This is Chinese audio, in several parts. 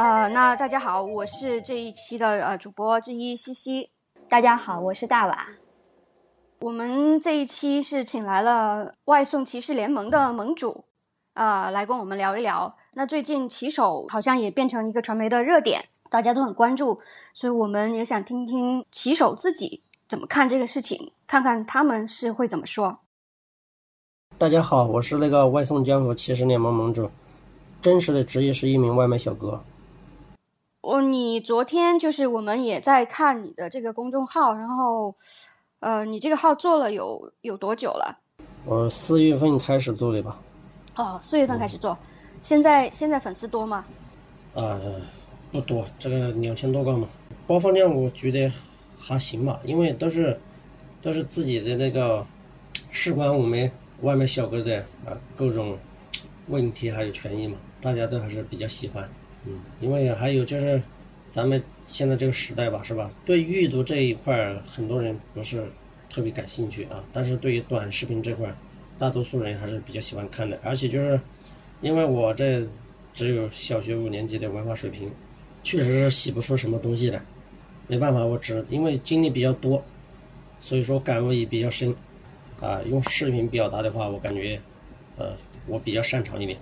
呃，那大家好，我是这一期的呃主播之一西西。大家好，我是大瓦。我们这一期是请来了外送骑士联盟的盟主，啊，来跟我们聊一聊。那最近骑手好像也变成一个传媒的热点，大家都很关注，所以我们也想听听骑手自己怎么看这个事情，看看他们是会怎么说。大家好，我是那个外送江湖骑士联盟盟主，真实的职业是一名外卖小哥。哦，你昨天就是我们也在看你的这个公众号，然后，呃，你这个号做了有有多久了？我四月份开始做的吧。哦，四月份开始做，现在现在粉丝多吗？啊，不多，这个两千多个嘛。播放量我觉得还行吧，因为都是都是自己的那个事关我们外卖小哥的啊各种问题还有权益嘛，大家都还是比较喜欢。嗯，因为还有就是，咱们现在这个时代吧，是吧？对阅读这一块，很多人不是特别感兴趣啊。但是对于短视频这块，大多数人还是比较喜欢看的。而且就是，因为我这只有小学五年级的文化水平，确实是写不出什么东西的。没办法，我只因为经历比较多，所以说感悟也比较深。啊，用视频表达的话，我感觉，呃，我比较擅长一点。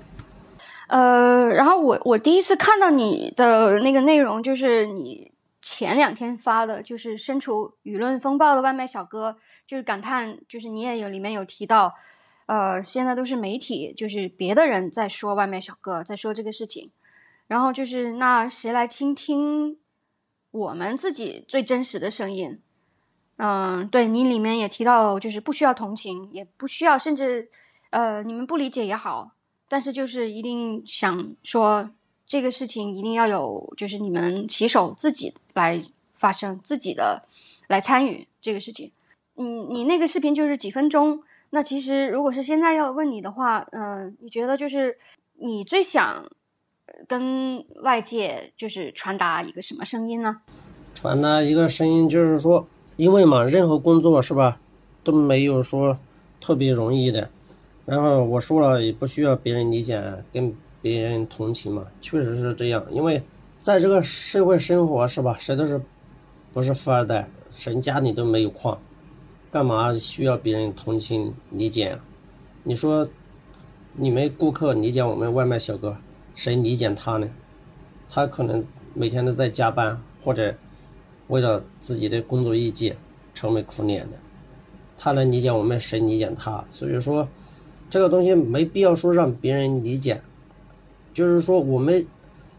呃，然后我我第一次看到你的那个内容，就是你前两天发的，就是身处舆论风暴的外卖小哥，就是感叹，就是你也有里面有提到，呃，现在都是媒体，就是别的人在说外卖小哥，在说这个事情，然后就是那谁来倾听我们自己最真实的声音？嗯，对你里面也提到，就是不需要同情，也不需要，甚至呃，你们不理解也好。但是就是一定想说这个事情一定要有，就是你们骑手自己来发声，自己的来参与这个事情。嗯，你那个视频就是几分钟，那其实如果是现在要问你的话，嗯，你觉得就是你最想跟外界就是传达一个什么声音呢？传达一个声音就是说，因为嘛，任何工作是吧都没有说特别容易的。然后我说了，也不需要别人理解，跟别人同情嘛，确实是这样。因为在这个社会生活是吧，谁都是不是富二代，谁家里都没有矿，干嘛需要别人同情理解啊？你说你们顾客理解我们外卖小哥，谁理解他呢？他可能每天都在加班，或者为了自己的工作业绩愁眉苦脸的，他能理解我们，谁理解他？所以说。这个东西没必要说让别人理解，就是说我们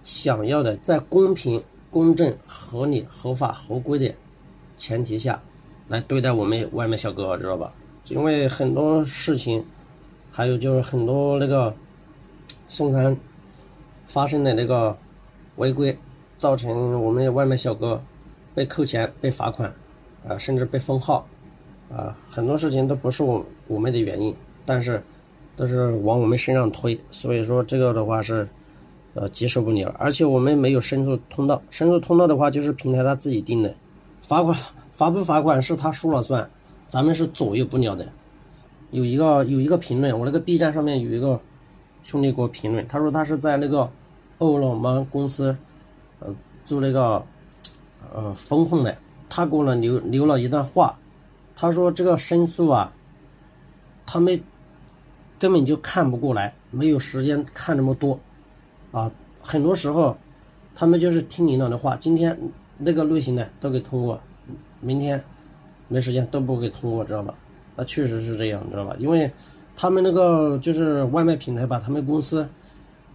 想要的在公平、公正、合理、合法、合规的前提下来对待我们外卖小哥，知道吧？因为很多事情，还有就是很多那个送餐发生的那个违规，造成我们外卖小哥被扣钱、被罚款，啊，甚至被封号，啊，很多事情都不是我我们的原因，但是。都是往我们身上推，所以说这个的话是，呃，接受不了。而且我们没有申诉通道，申诉通道的话就是平台他自己定的，罚款罚不罚款是他说了算，咱们是左右不了的。有一个有一个评论，我那个 B 站上面有一个兄弟给我评论，他说他是在那个饿了么公司，呃，做那个呃风控的，他给我留留了一段话，他说这个申诉啊，他们。根本就看不过来，没有时间看那么多，啊，很多时候，他们就是听领导的话，今天那个类型的都给通过，明天没时间都不给通过，知道吧？那确实是这样，知道吧？因为他们那个就是外卖平台吧，他们公司，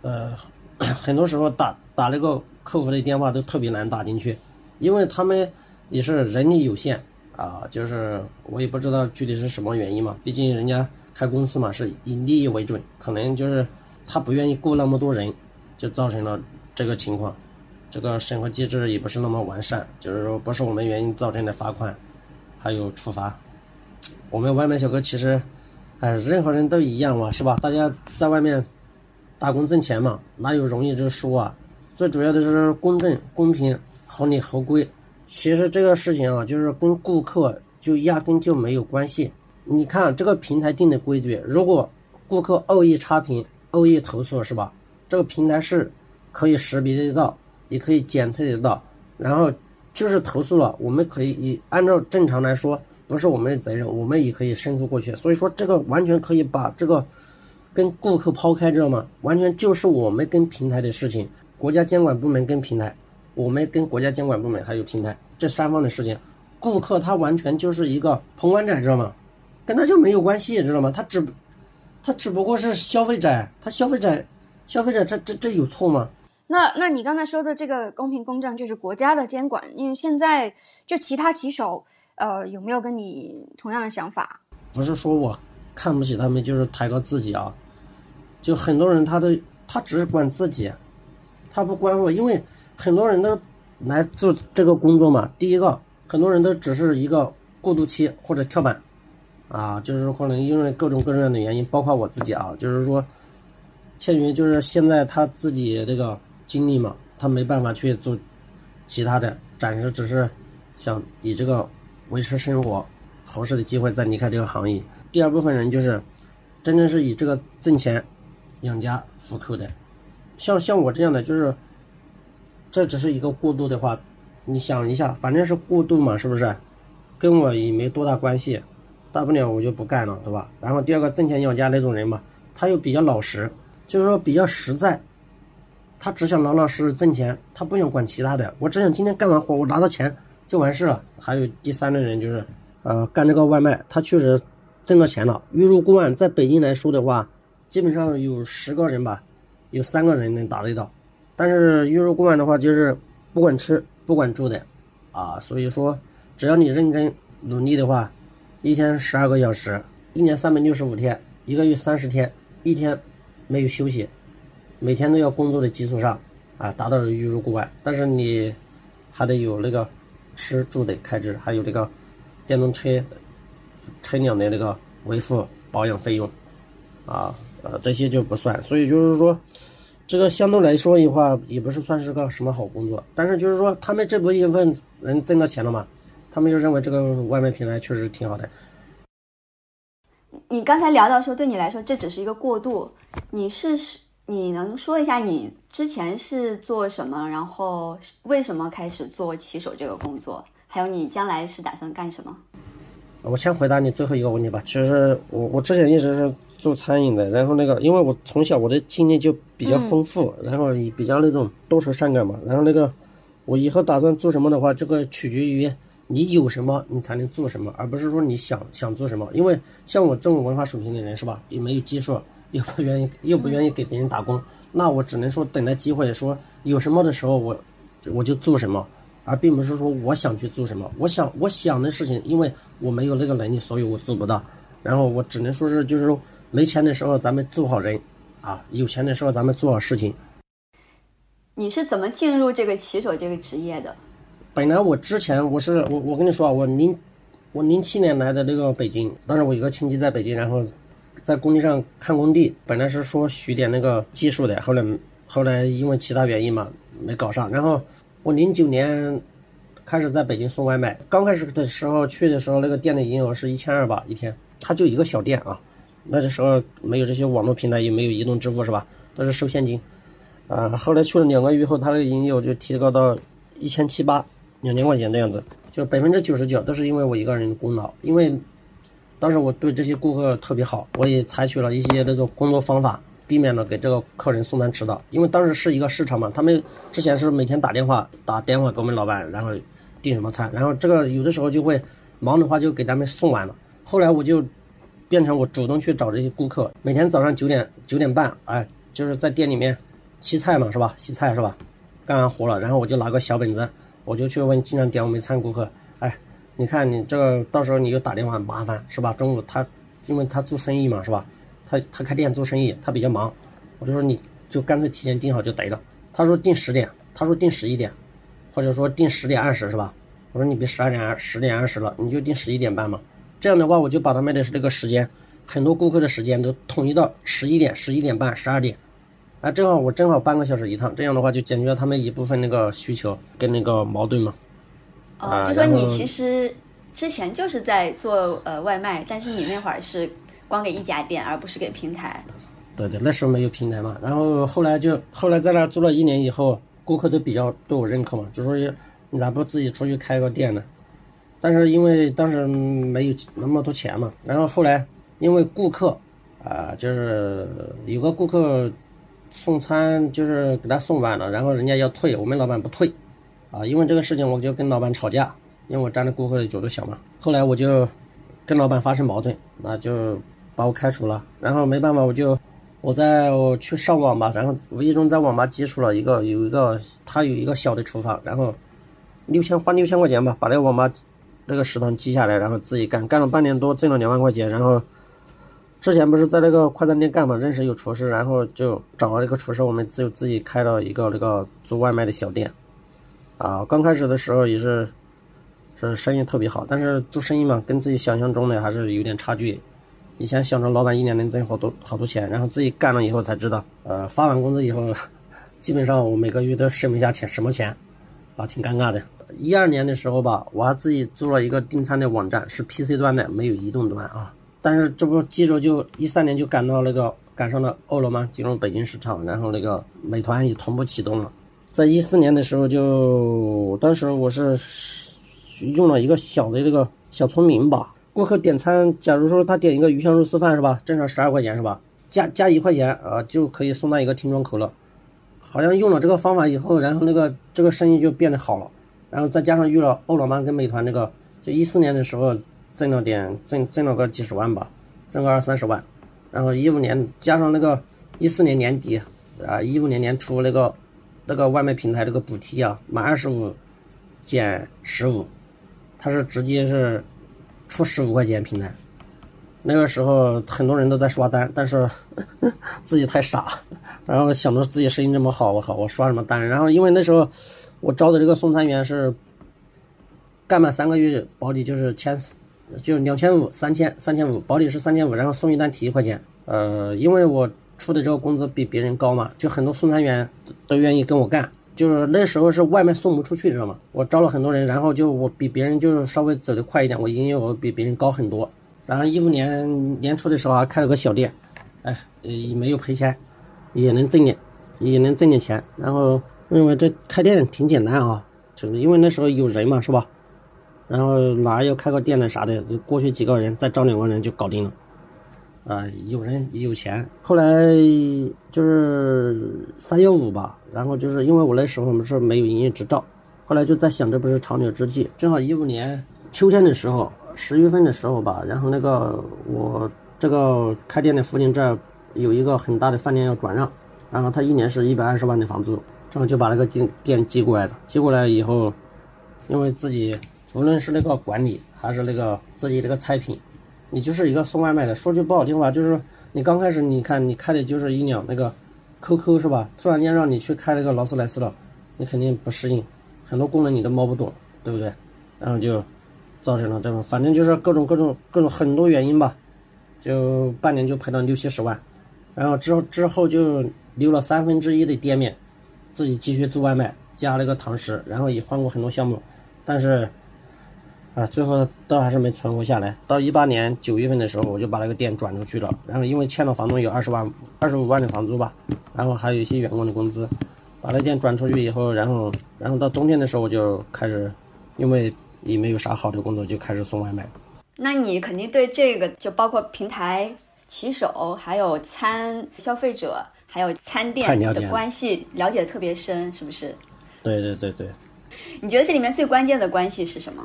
呃，很多时候打打那个客服的电话都特别难打进去，因为他们也是人力有限啊，就是我也不知道具体是什么原因嘛，毕竟人家。开公司嘛是以利益为准，可能就是他不愿意雇那么多人，就造成了这个情况。这个审核机制也不是那么完善，就是说不是我们原因造成的罚款，还有处罚。我们外卖小哥其实，哎，任何人都一样嘛，是吧？大家在外面打工挣钱嘛，哪有容易之说啊？最主要的是公正、公平、合理、合规。其实这个事情啊，就是跟顾客就压根就没有关系。你看这个平台定的规矩，如果顾客恶意差评、恶意投诉，是吧？这个平台是可以识别得到，也可以检测得到。然后就是投诉了，我们可以以按照正常来说，不是我们的责任，我们也可以申诉过去。所以说这个完全可以把这个跟顾客抛开，知道吗？完全就是我们跟平台的事情，国家监管部门跟平台，我们跟国家监管部门还有平台这三方的事情。顾客他完全就是一个旁观者，知道吗？跟他就没有关系，知道吗？他只他只不过是消费者，他消费者消费者这这这有错吗？那那你刚才说的这个公平公正，就是国家的监管，因为现在就其他骑手，呃，有没有跟你同样的想法？不是说我看不起他们，就是抬高自己啊。就很多人他都他只是管自己，他不关我，因为很多人都来做这个工作嘛。第一个。很多人都只是一个过渡期或者跳板，啊，就是可能因为各种各样的原因，包括我自己啊，就是说，限于就是现在他自己这个经历嘛，他没办法去做其他的，暂时只是想以这个维持生活合适的机会再离开这个行业。第二部分人就是真正是以这个挣钱养家糊口的，像像我这样的，就是这只是一个过渡的话。你想一下，反正是过渡嘛，是不是？跟我也没多大关系，大不了我就不干了，对吧？然后第二个挣钱养家那种人嘛，他又比较老实，就是说比较实在，他只想老老实实挣钱，他不想管其他的。我只想今天干完活，我拿到钱就完事了。还有第三类人就是，呃，干这个外卖，他确实挣到钱了。月入过万，在北京来说的话，基本上有十个人吧，有三个人能达得到。但是月入过万的话，就是不管吃。不管住的，啊，所以说，只要你认真努力的话，一天十二个小时，一年三百六十五天，一个月三十天，一天没有休息，每天都要工作的基础上，啊，达到了月入过万。但是你还得有那个吃住的开支，还有这个电动车车辆的那个维护保养费用，啊，呃，这些就不算。所以就是说。这个相对来说的话，也不是算是个什么好工作，但是就是说，他们这部分人挣到钱了嘛，他们就认为这个外卖平台确实挺好的。你刚才聊到说，对你来说这只是一个过渡，你是是，你能说一下你之前是做什么，然后为什么开始做骑手这个工作，还有你将来是打算干什么？我先回答你最后一个问题吧。其实我我之前一直是。做餐饮的，然后那个，因为我从小我的经历就比较丰富，然后也比较那种多愁善感嘛。然后那个，我以后打算做什么的话，这个取决于你有什么，你才能做什么，而不是说你想想做什么。因为像我这种文化水平的人是吧，也没有技术，又不愿意又不愿意给别人打工，那我只能说等待机会，说有什么的时候我我就做什么，而并不是说我想去做什么。我想我想的事情，因为我没有那个能力，所以我做不到。然后我只能说是就是说。没钱的时候咱们做好人，啊，有钱的时候咱们做好事情。你是怎么进入这个骑手这个职业的？本来我之前我是我我跟你说啊，我零我零七年来的那个北京，当时我有个亲戚在北京，然后在工地上看工地，本来是说学点那个技术的，后来后来因为其他原因嘛没搞上。然后我零九年开始在北京送外卖，刚开始的时候去的时候，那个店的营业额是一千二吧一天，他就一个小店啊。那个时候没有这些网络平台，也没有移动支付，是吧？都是收现金。啊，后来去了两个月后，他的营业额就提高到一千七八，两千块钱的样子。就百分之九十九都是因为我一个人的功劳。因为当时我对这些顾客特别好，我也采取了一些那种工作方法，避免了给这个客人送餐迟到。因为当时是一个市场嘛，他们之前是每天打电话打电话给我们老板，然后订什么餐，然后这个有的时候就会忙的话就给他们送完了。后来我就。变成我主动去找这些顾客，每天早上九点九点半，哎，就是在店里面洗菜嘛，是吧？洗菜是吧？干完活了，然后我就拿个小本子，我就去问经常点我们餐顾客，哎，你看你这个到时候你又打电话麻烦是吧？中午他因为他做生意嘛，是吧？他他开店做生意，他比较忙，我就说你就干脆提前订好就得了。他说订十点，他说订十一点，或者说订十点二十是吧？我说你别十二点十点二十了，你就订十一点半嘛。这样的话，我就把他们的这个时间，很多顾客的时间都统一到十一点、十一点半、十二点，啊，正好我正好半个小时一趟，这样的话就解决了他们一部分那个需求跟那个矛盾嘛。哦，就说你其实之前就是在做呃外卖，但是你那会儿是光给一家店，而不是给平台。对对，那时候没有平台嘛。然后后来就后来在那做了一年以后，顾客都比较对我认可嘛，就说你咋不自己出去开个店呢？但是因为当时没有那么多钱嘛，然后后来因为顾客啊，就是有个顾客送餐就是给他送晚了，然后人家要退，我们老板不退，啊，因为这个事情我就跟老板吵架，因为我站在顾客的角度想嘛。后来我就跟老板发生矛盾，那就把我开除了。然后没办法，我就我在我去上网吧，然后无意中在网吧接触了一个有一个他有一个小的厨房，然后。六千花六千块钱吧，把那个网吧那个食堂记下来，然后自己干，干了半年多，挣了两万块钱。然后之前不是在那个快餐店干嘛，认识有厨师，然后就找了一个厨师，我们就自己开了一个那个做外卖的小店。啊，刚开始的时候也是是生意特别好，但是做生意嘛，跟自己想象中的还是有点差距。以前想着老板一年能挣好多好多钱，然后自己干了以后才知道，呃，发完工资以后，基本上我每个月都剩不下钱，什么钱，啊，挺尴尬的。一二年的时候吧，我还自己做了一个订餐的网站，是 PC 端的，没有移动端啊。但是这不记着就一三年就赶到那个赶上了饿了么进入北京市场，然后那个美团也同步启动了。在一四年的时候，就当时我是用了一个小的这个小聪明吧，顾客点餐，假如说他点一个鱼香肉丝饭是吧，正常十二块钱是吧，加加一块钱啊就可以送到一个听装口了。好像用了这个方法以后，然后那个这个生意就变得好了。然后再加上遇了饿了么跟美团那个，就一四年的时候挣了点，挣挣了个几十万吧，挣个二三十万。然后一五年加上那个一四年年底啊，一五年年初那个那个外卖平台那个补贴啊，满二十五减十五，他是直接是出十五块钱平台。那个时候很多人都在刷单，但是 自己太傻，然后想着自己生意这么好，我好我刷什么单？然后因为那时候。我招的这个送餐员是干满三个月保底就是千四，就两千五三千三千五保底是三千五，然后送一单提一块钱。呃，因为我出的这个工资比别人高嘛，就很多送餐员都愿意跟我干。就是那时候是外卖送不出去，知道吗？我招了很多人，然后就我比别人就是稍微走得快一点，我营业额比别人高很多。然后一五年年初的时候还开了个小店，哎，也没有赔钱，也能挣点，也能挣点钱，然后。认为这开店挺简单啊，就是因为那时候有人嘛，是吧？然后哪要开个店的啥的，过去几个人再招两个人就搞定了。啊，有人有钱。后来就是三幺五吧，然后就是因为我那时候我们是没有营业执照，后来就在想这不是长久之计。正好一五年秋天的时候，十月份的时候吧，然后那个我这个开店的附近这有一个很大的饭店要转让，然后他一年是一百二十万的房租。正好就把那个店店寄过来了，寄过来以后，因为自己无论是那个管理还是那个自己这个菜品，你就是一个送外卖的。说句不好听话，就是你刚开始你看你开的就是一辆那个 QQ 是吧？突然间让你去开那个劳斯莱斯了，你肯定不适应，很多功能你都摸不懂，对不对？然后就造成了这种，反正就是各种各种各种很多原因吧，就半年就赔了六七十万，然后之之后就留了三分之一的店面。自己继续做外卖，加了个堂食，然后也换过很多项目，但是，啊，最后倒还是没存活下来。到一八年九月份的时候，我就把那个店转出去了。然后因为欠了房东有二十万、二十五万的房租吧，然后还有一些员工的工资，把那店转出去以后，然后，然后到冬天的时候我就开始，因为也没有啥好的工作，就开始送外卖。那你肯定对这个，就包括平台骑手，还有餐消费者。还有餐店的关系了解的特别深，是不是？对对对对。你觉得这里面最关键的关系是什么？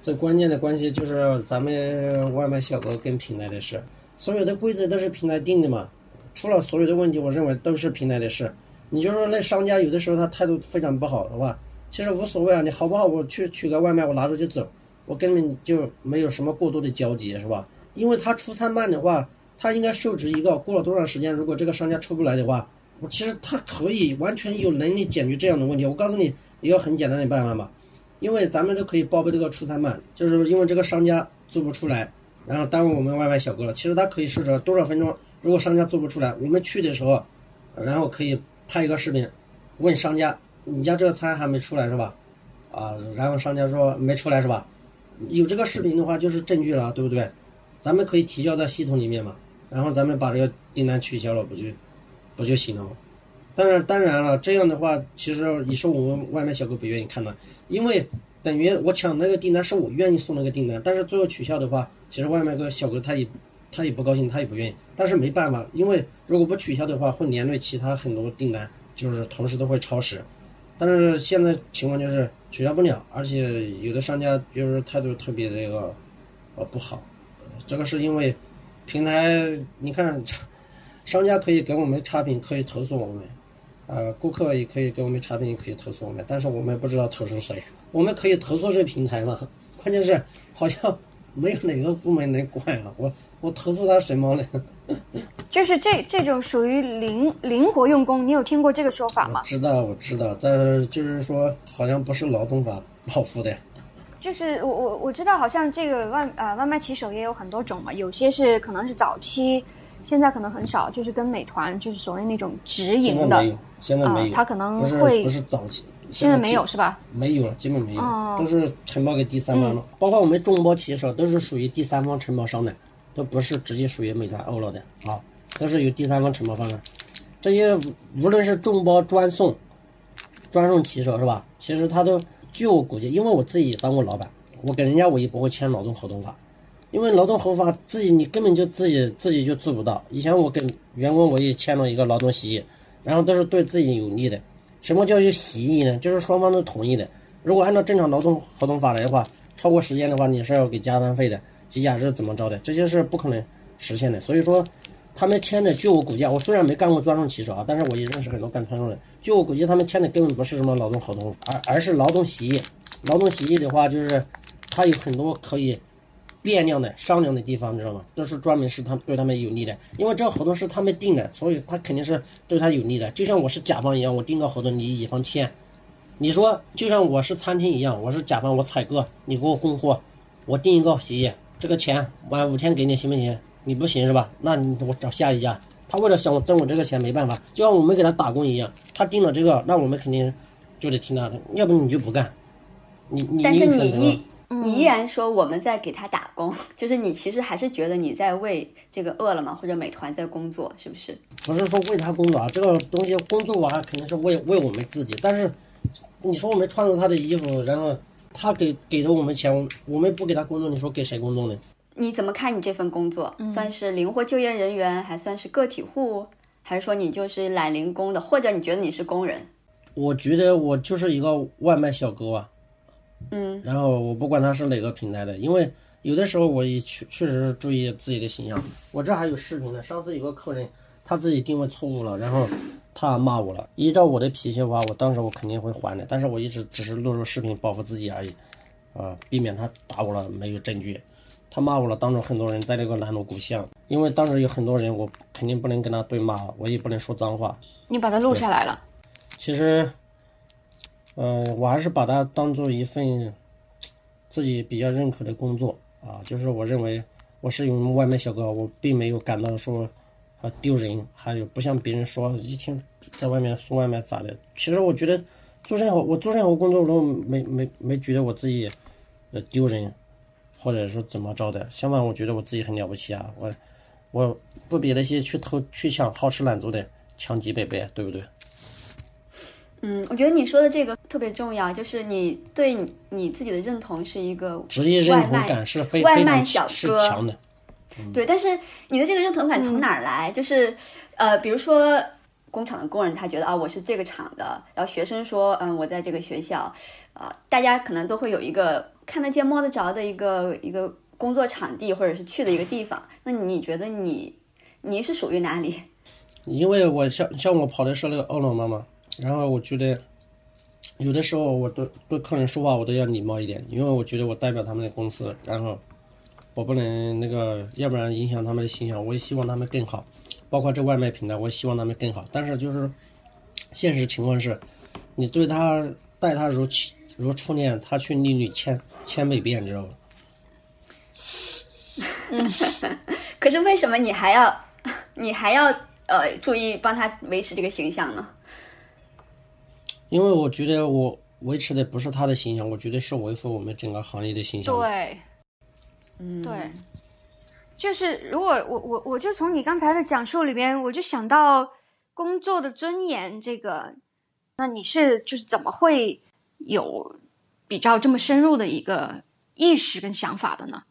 最关键的关系就是咱们外卖小哥跟平台的事，所有的规则都是平台定的嘛。出了所有的问题，我认为都是平台的事。你就说那商家有的时候他态度非常不好，的话，其实无所谓啊，你好不好？我去取个外卖，我拿着就走，我根本就没有什么过多的交集，是吧？因为他出餐慢的话。他应该受制一个，过了多长时间，如果这个商家出不来的话，我其实他可以完全有能力解决这样的问题。我告诉你一个很简单的办法嘛，因为咱们都可以报备这个出餐慢，就是因为这个商家做不出来，然后耽误我们外卖小哥了。其实他可以设置多少分钟，如果商家做不出来，我们去的时候，然后可以拍一个视频，问商家，你家这个餐还没出来是吧？啊，然后商家说没出来是吧？有这个视频的话就是证据了，对不对？咱们可以提交在系统里面嘛。然后咱们把这个订单取消了，不就不就行了吗？当然，当然了，这样的话，其实也是我们外卖小哥不愿意看的，因为等于我抢那个订单是我愿意送那个订单，但是最后取消的话，其实外卖哥小哥他也他也不高兴，他也不愿意，但是没办法，因为如果不取消的话，会连累其他很多订单，就是同时都会超时。但是现在情况就是取消不了，而且有的商家就是态度特别这个呃不好，这个是因为平台你看 商家可以给我们差评，可以投诉我们。呃，顾客也可以给我们差评，也可以投诉我们，但是我们不知道投诉谁。我们可以投诉这平台吗？关键是好像没有哪个部门能管啊。我我投诉他什么呢？就是这这种属于灵灵活用工，你有听过这个说法吗？知道，我知道，但是就是说好像不是劳动法保护的。就是我我我知道，好像这个外呃外卖骑手也有很多种嘛，有些是可能是早期。现在可能很少，就是跟美团就是所谓那种直营的，现在没有，他可能会不是早期，现在没有是吧？没有了，基本没有，都是承包给第三方了。包括我们众包骑手都是属于第三方承包商的，都不是直接属于美团欧了的啊，都是有第三方承包方的。这些无论是众包专送、专送骑手是吧？其实他都据我估计，因为我自己当过老板，我给人家我也不会签劳动合同法。因为劳动合法自己你根本就自己自己就做不到。以前我跟员工我也签了一个劳动协议，然后都是对自己有利的。什么叫有协议呢？就是双方都同意的。如果按照正常劳动合同法来的话，超过时间的话你是要给加班费的，节假日怎么着的，这些是不可能实现的。所以说，他们签的，据我估计，我虽然没干过专送骑手啊，但是我也认识很多干专送的。据我估计，他们签的根本不是什么劳动合同，而而是劳动协议。劳动协议的话，就是它有很多可以。变量的商量的地方，你知道吗？这是专门是他对他们有利的，因为这个合同是他们定的，所以他肯定是对他有利的。就像我是甲方一样，我定个合同，你乙方签。你说，就像我是餐厅一样，我是甲方，我采购，你给我供货，我定一个协议，这个钱晚五天给你行不行？你不行是吧？那你我找下一家。他为了想挣我这个钱，没办法，就像我们给他打工一样，他定了这个，那我们肯定就得听他的，要不你就不干。你你但是你。你依然说我们在给他打工，就是你其实还是觉得你在为这个饿了么或者美团在工作，是不是？不是说为他工作啊，这个东西工作啊肯定是为为我们自己。但是你说我们穿着他的衣服，然后他给给了我们钱，我们不给他工作，你说给谁工作呢？你怎么看你这份工作？算是灵活就业人员，还算是个体户，还是说你就是懒零工的，或者你觉得你是工人？我觉得我就是一个外卖小哥啊。嗯，然后我不管他是哪个平台的，因为有的时候我也确确实注意自己的形象。我这还有视频呢。上次有个客人他自己定位错误了，然后他骂我了。依照我的脾气的话，我当时我肯定会还的，但是我一直只是录入视频保护自己而已，啊，避免他打我了没有证据。他骂我了，当着很多人在那个南锣鼓巷，因为当时有很多人，我肯定不能跟他对骂，我也不能说脏话。你把它录下来了。其实。嗯，我还是把它当做一份自己比较认可的工作啊，就是我认为我是用外卖小哥，我并没有感到说啊丢人，还有不像别人说一天在外面送外卖咋的。其实我觉得做任何我做任何工作我都没没没觉得我自己呃丢人，或者说怎么着的。相反，我觉得我自己很了不起啊，我我不比那些去偷去抢好吃懒做的强几百倍，对不对？嗯，我觉得你说的这个特别重要，就是你对你你自己的认同是一个职业认同感是非外卖小哥强的，对。但是你的这个认同感从哪儿来？就是呃，比如说工厂的工人，他觉得啊，我是这个厂的；然后学生说，嗯，我在这个学校，啊，大家可能都会有一个看得见摸得着的一个一个工作场地，或者是去的一个地方。那你觉得你你是属于哪里？因为我像像我跑的是那个饿了么嘛。然后我觉得，有的时候我对对客人说话我都要礼貌一点，因为我觉得我代表他们的公司，然后我不能那个，要不然影响他们的形象。我也希望他们更好，包括这外卖平台，我也希望他们更好。但是就是现实情况是，你对他待他如如初恋，他却逆你千千百遍，知道吧？嗯，可是为什么你还要你还要呃注意帮他维持这个形象呢？因为我觉得我维持的不是他的形象，我觉得是维护我们整个行业的形象。对，嗯，对，就是如果我我我就从你刚才的讲述里边，我就想到工作的尊严这个，那你是就是怎么会有比较这么深入的一个意识跟想法的呢？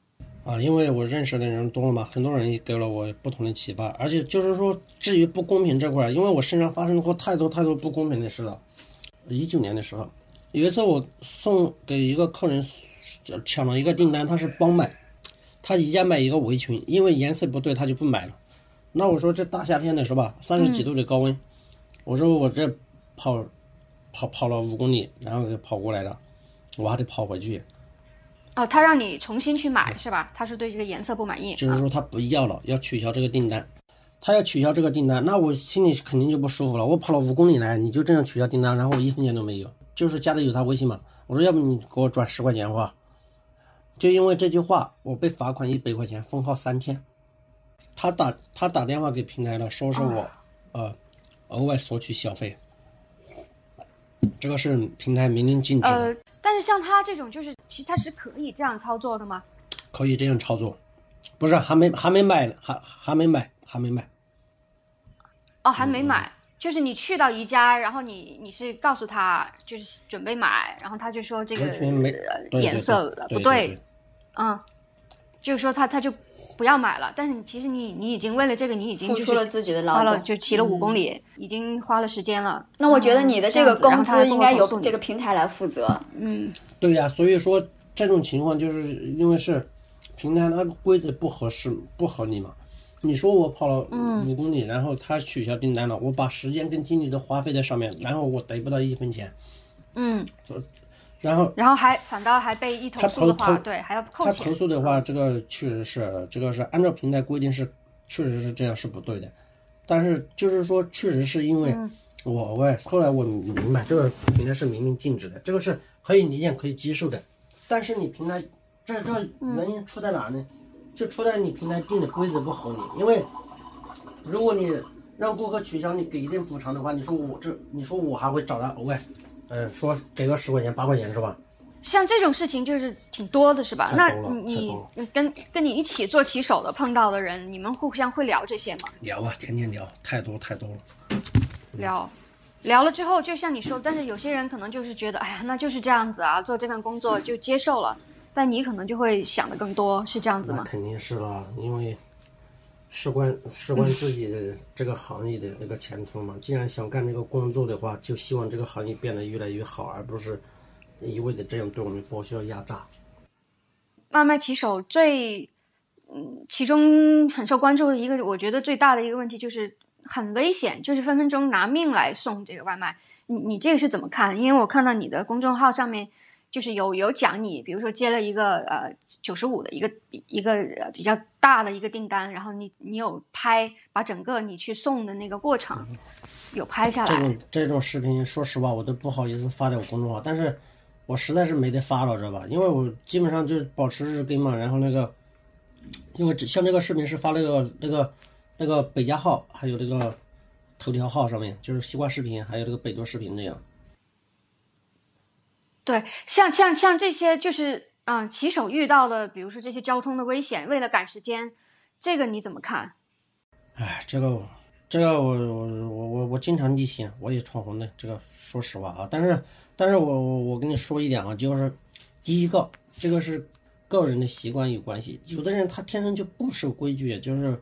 啊，因为我认识的人多了嘛，很多人也给了我不同的启发，而且就是说，至于不公平这块儿，因为我身上发生过太多太多不公平的事了。一九年的时候，有一次我送给一个客人抢了一个订单，他是帮买，他一家买一个围裙，因为颜色不对，他就不买了。那我说这大夏天的是吧，三十几度的高温，我说我这跑跑跑了五公里，然后给跑过来的，我还得跑回去。哦，他让你重新去买是吧？他是对这个颜色不满意，就是说他不要了，要取消这个订单。他要取消这个订单，那我心里肯定就不舒服了。我跑了五公里来，你就这样取消订单，然后我一分钱都没有，就是加的有他微信嘛。我说要不你给我转十块钱话，就因为这句话，我被罚款一百块钱，封号三天。他打他打电话给平台了，说是我呃额外索取小费，这个是平台明令禁止的。呃，但是像他这种，就是其实他是可以这样操作的吗？可以这样操作，不是还没还没买，还还没买，还没买。哦，还没买，就是你去到宜家，然后你你是告诉他就是准备买，然后他就说这个颜色不对对对嗯，就是说他他就不要买了，但是其实你你已经为了这个你已经付出了自己的劳花了动。嗯就骑了五公里，已经花了时间了。那我觉得你的嗯这个工资应该由这个平台来负责。嗯对呀、所以说这种情况就是因为是平台那个规则不合适、不合理嘛。你说我跑了五公里，然后他取消订单了，我把时间跟精力都花费在上面，然后我得不到一分钱，嗯，然后然后还反倒还被一投他诉的话，对，还要扣钱他。投诉的话，这个确实是这个是按照平台规定是确实是这样是不对的，但是就是说确实是因为我我后来我明白这个平台是明令禁止的，这个是可以理解可以接受的，但是你平台这这个原因出在哪呢？就出来你平台定的规则不合理，因为如果你让顾客取消，你给一定补偿的话，你说我这你说我还会找他额外，呃，说给个十块钱八块钱是吧？像这种事情就是挺多的，是吧？那你跟跟你一起做骑手的碰到的人，你们互相会聊这些吗？聊啊，天天聊，太多太多了。聊，聊了之后，就像你说，但是有些人可能就是觉得，哎呀，那就是这样子啊，做这份工作就接受了。但你可能就会想的更多，是这样子吗？肯定是啦，因为事关事关自己的这个行业的那个前途嘛。既然想干这个工作的话，就希望这个行业变得越来越好，而不是一味的这样对我们剥削压榨。外卖骑手最，嗯，其中很受关注的一个，我觉得最大的一个问题就是很危险，就是分分钟拿命来送这个外卖。你你这个是怎么看？因为我看到你的公众号上面就是有有讲你，比如说接了一个呃九十五的一个一个呃比较大的一个订单，然后你你有拍把整个你去送的那个过程有拍下来这种。这种视频，说实话我都不好意思发在我公众号，但是我实在是没得发了，知道吧？因为我基本上就是保持日更嘛，然后那个，因为像这个视频是发那个那个那个北家号，还有这个头条号上面，就是西瓜视频，还有这个百度视频那样。对，像像像这些就是嗯，骑手遇到了，比如说这些交通的危险，为了赶时间，这个你怎么看？哎，这个这个我我我我我经常逆行，我也闯红灯，这个说实话啊，但是但是我我我跟你说一点啊，就是第一个，这个是个人的习惯有关系，有的人他天生就不守规矩，就是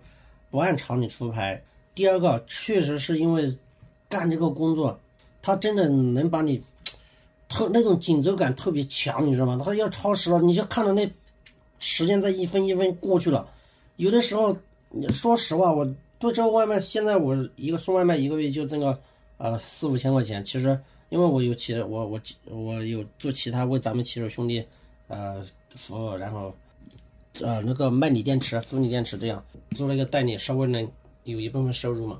不按常理出牌。第二个，确实是因为干这个工作，他真的能把你特那种紧张感特别强，你知道吗？他要超时了，你就看到那时间在一分一分过去了，有的时候。你说实话，我做这个外卖，现在我一个送外卖一个月就挣个呃四五千块钱。其实因为我有其我我我有做其他为咱们骑手兄弟呃服务，然后呃那个卖锂电池、租锂电池这样做了一个代理，稍微能有一部分收入嘛。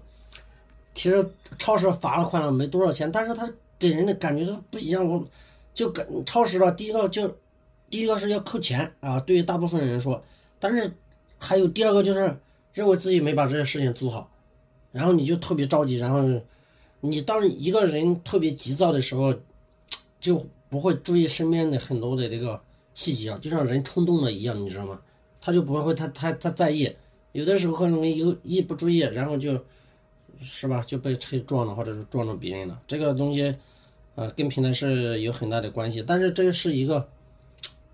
其实超市罚了款了没多少钱，但是他给人的感觉是不一样。我就跟超时了，第一个就第一个是要扣钱啊，对于大部分人说，但是还有第二个就是。认为自己没把这些事情做好，然后你就特别着急，然后你当一个人特别急躁的时候，就不会注意身边的很多的这个细节啊，就像人冲动了一样，你知道吗？他就不会他他他在意，有的时候可能一一不注意，然后就是吧？就被车撞了，或者是撞到别人了。这个东西，呃，跟平台是有很大的关系。但是这是一个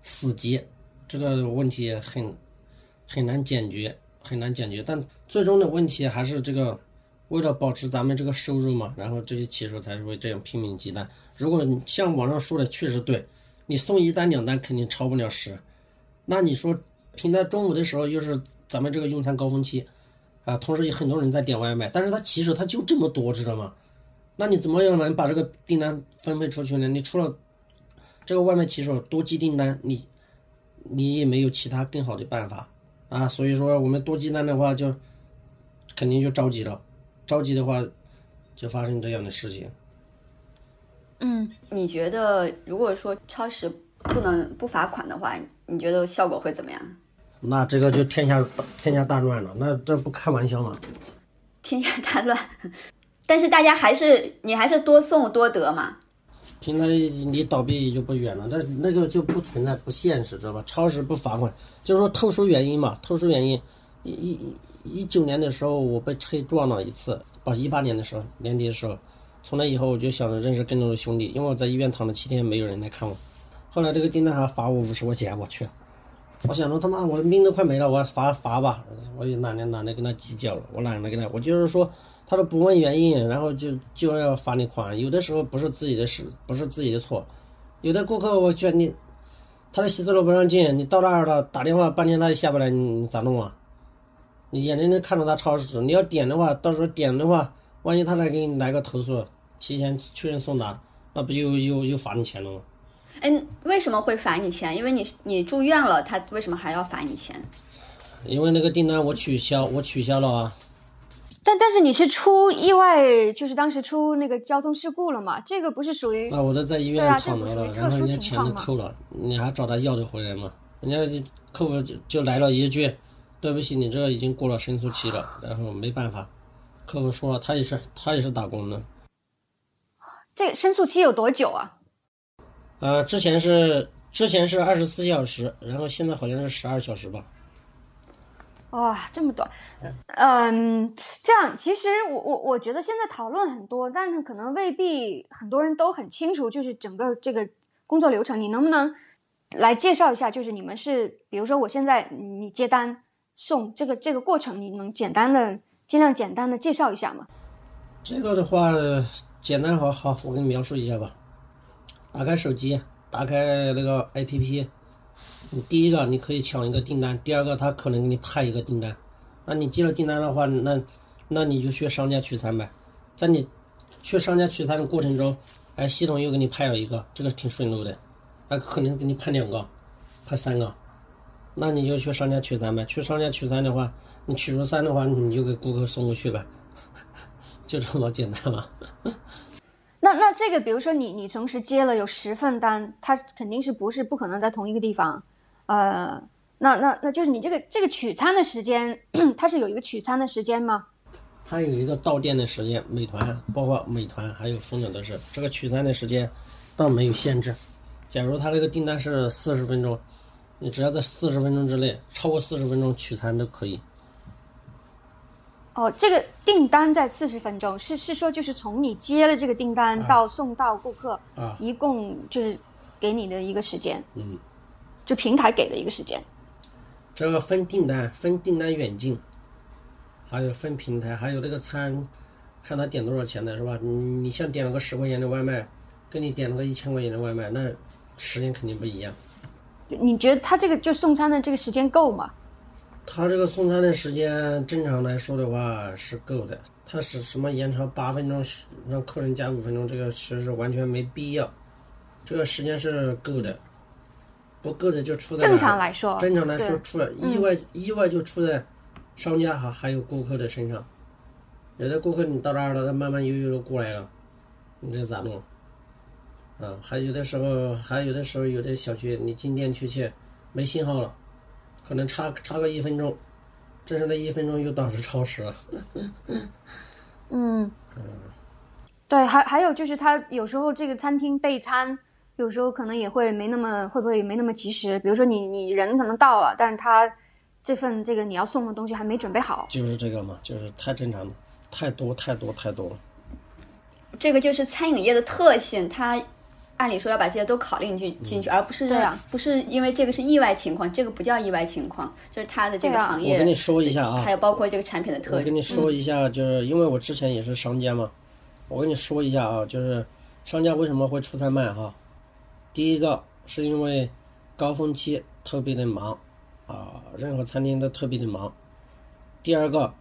死结，这个问题很很难解决，很难解决。但最终的问题还是这个，为了保持咱们这个收入嘛，然后这些骑手才会这样拼命接单。如果像网上说的确实对，你送一单两单肯定超不了十。那你说平台中午的时候又是咱们这个用餐高峰期。啊，同时有很多人在点外卖，但是他骑手他就这么多，知道吗？那你怎么样能把这个订单分配出去呢？你除了这个外卖骑手多接订单，你你也没有其他更好的办法啊。所以说我们多接单的话，就肯定就着急了，着急的话就发生这样的事情。嗯，你觉得如果说超时不能不罚款的话，你觉得效果会怎么样？那这个就天下天下大乱了，那这不开玩笑吗？天下大乱，但是大家还是你还是多送多得嘛。平台离倒闭就不远了，那那个就不存在不现实，知道吧？超时不罚款，就是说特殊原因嘛。特殊原因，一一一九年的时候我被车撞了一次，不一八年的时候年底的时候，从那以后我就想着认识更多的兄弟，因为我在医院躺了七天，没有人来看我。后来这个订单还罚我五十块钱，我去。我想着他妈我的命都快没了，我罚罚吧，我也懒得懒得跟他计较了，我懒得跟他，我就是说，他说不问原因，然后就就要罚你款，有的时候不是自己的事，不是自己的错，有的顾客我劝你，他的写字楼不让进，你到那儿了打电话半天他也下不来，你你咋弄啊？你眼睁睁看着他超时，你要点的话，到时候点的话，万一他再给你来个投诉，提前确认送达，那不就又又罚你钱了吗？嗯，为什么会罚你钱？因为你你住院了，他为什么还要罚你钱？因为那个订单我取消，我取消了啊。但但是你是出意外，就是当时出那个交通事故了嘛？这个不是属于那我都在医院躺着了，然后人家钱都扣了，你还找他要得回来吗？人家客服就就来了一句：“对不起，你这个已经过了申诉期了。”然后没办法，客服说了，他也是他也是打工的。这个申诉期有多久啊？呃，之前是之前是二十四小时，然后现在好像是十二小时吧。哇，这么短。嗯，这样其实我我我觉得现在讨论很多，但是可能未必很多人都很清楚，就是整个这个工作流程，你能不能来介绍一下？就是你们是，比如说我现在你接单送这个这个过程，你能简单的尽量简单的介绍一下吗？这个的话，简单好好，我给你描述一下吧。打开手机，打开那个 APP，你第一个你可以抢一个订单，第二个他可能给你派一个订单，那你接了订单的话，那那你就去商家取餐呗，在你去商家取餐的过程中，哎，系统又给你派了一个，这个挺顺路的，那可能给你派两个，派三个，那你就去商家取餐呗，去商家取餐的话，你取出餐的话，你就给顾客送过去呗，就这么简单嘛。那那这个，比如说你你同时接了有十份单，它肯定是不是不可能在同一个地方，呃，那那那就是你这个这个取餐的时间，它是有一个取餐的时间吗？它有一个到店的时间，美团包括美团还有蜂鸟都是这个取餐的时间，倒没有限制。假如他那个订单是四十分钟，你只要在四十分钟之内，超过四十分钟取餐都可以。哦，这个订单在四十分钟，是是说就是从你接了这个订单到送到顾客，啊，一共就是给你的一个时间，嗯，就平台给的一个时间。这个分订单，分订单远近，还有分平台，还有那个餐，看他点多少钱的是吧？你你像点了个十块钱的外卖，跟你点了个一千块钱的外卖，那时间肯定不一样。你觉得他这个就送餐的这个时间够吗？他这个送餐的时间，正常来说的话是够的。他是什么延长八分钟，让客人加五分钟，这个其实是完全没必要。这个时间是够的，不够的就出在正常来说，正常来说出了意外，意外就出在商家还还有顾客的身上。有的顾客你到那儿了，他慢慢悠悠的过来了，你这咋弄？啊，还有的时候，还有的时候，有的小区你进店去去没信号了。可能差差个一分钟，这是那一分钟又导致超时了。嗯，对，还还有就是他有时候这个餐厅备餐，有时候可能也会没那么会不会没那么及时？比如说你你人可能到了，但是他这份这个你要送的东西还没准备好。就是这个嘛，就是太正常了。太多太多太多了。这个就是餐饮业的特性，它按理说要把这些都考虑进去进去，而不是这样不是因为这个是意外情况，这个不叫意外情况，就是它的这个行业，我跟你说一下啊。还有包括这个产品的特我跟你说一下，就是因为我之前也是商家嘛，我跟你说一下啊，就是商家为什么会出餐慢哈？第一个是因为高峰期特别的忙啊，任何餐厅都特别的忙。第二个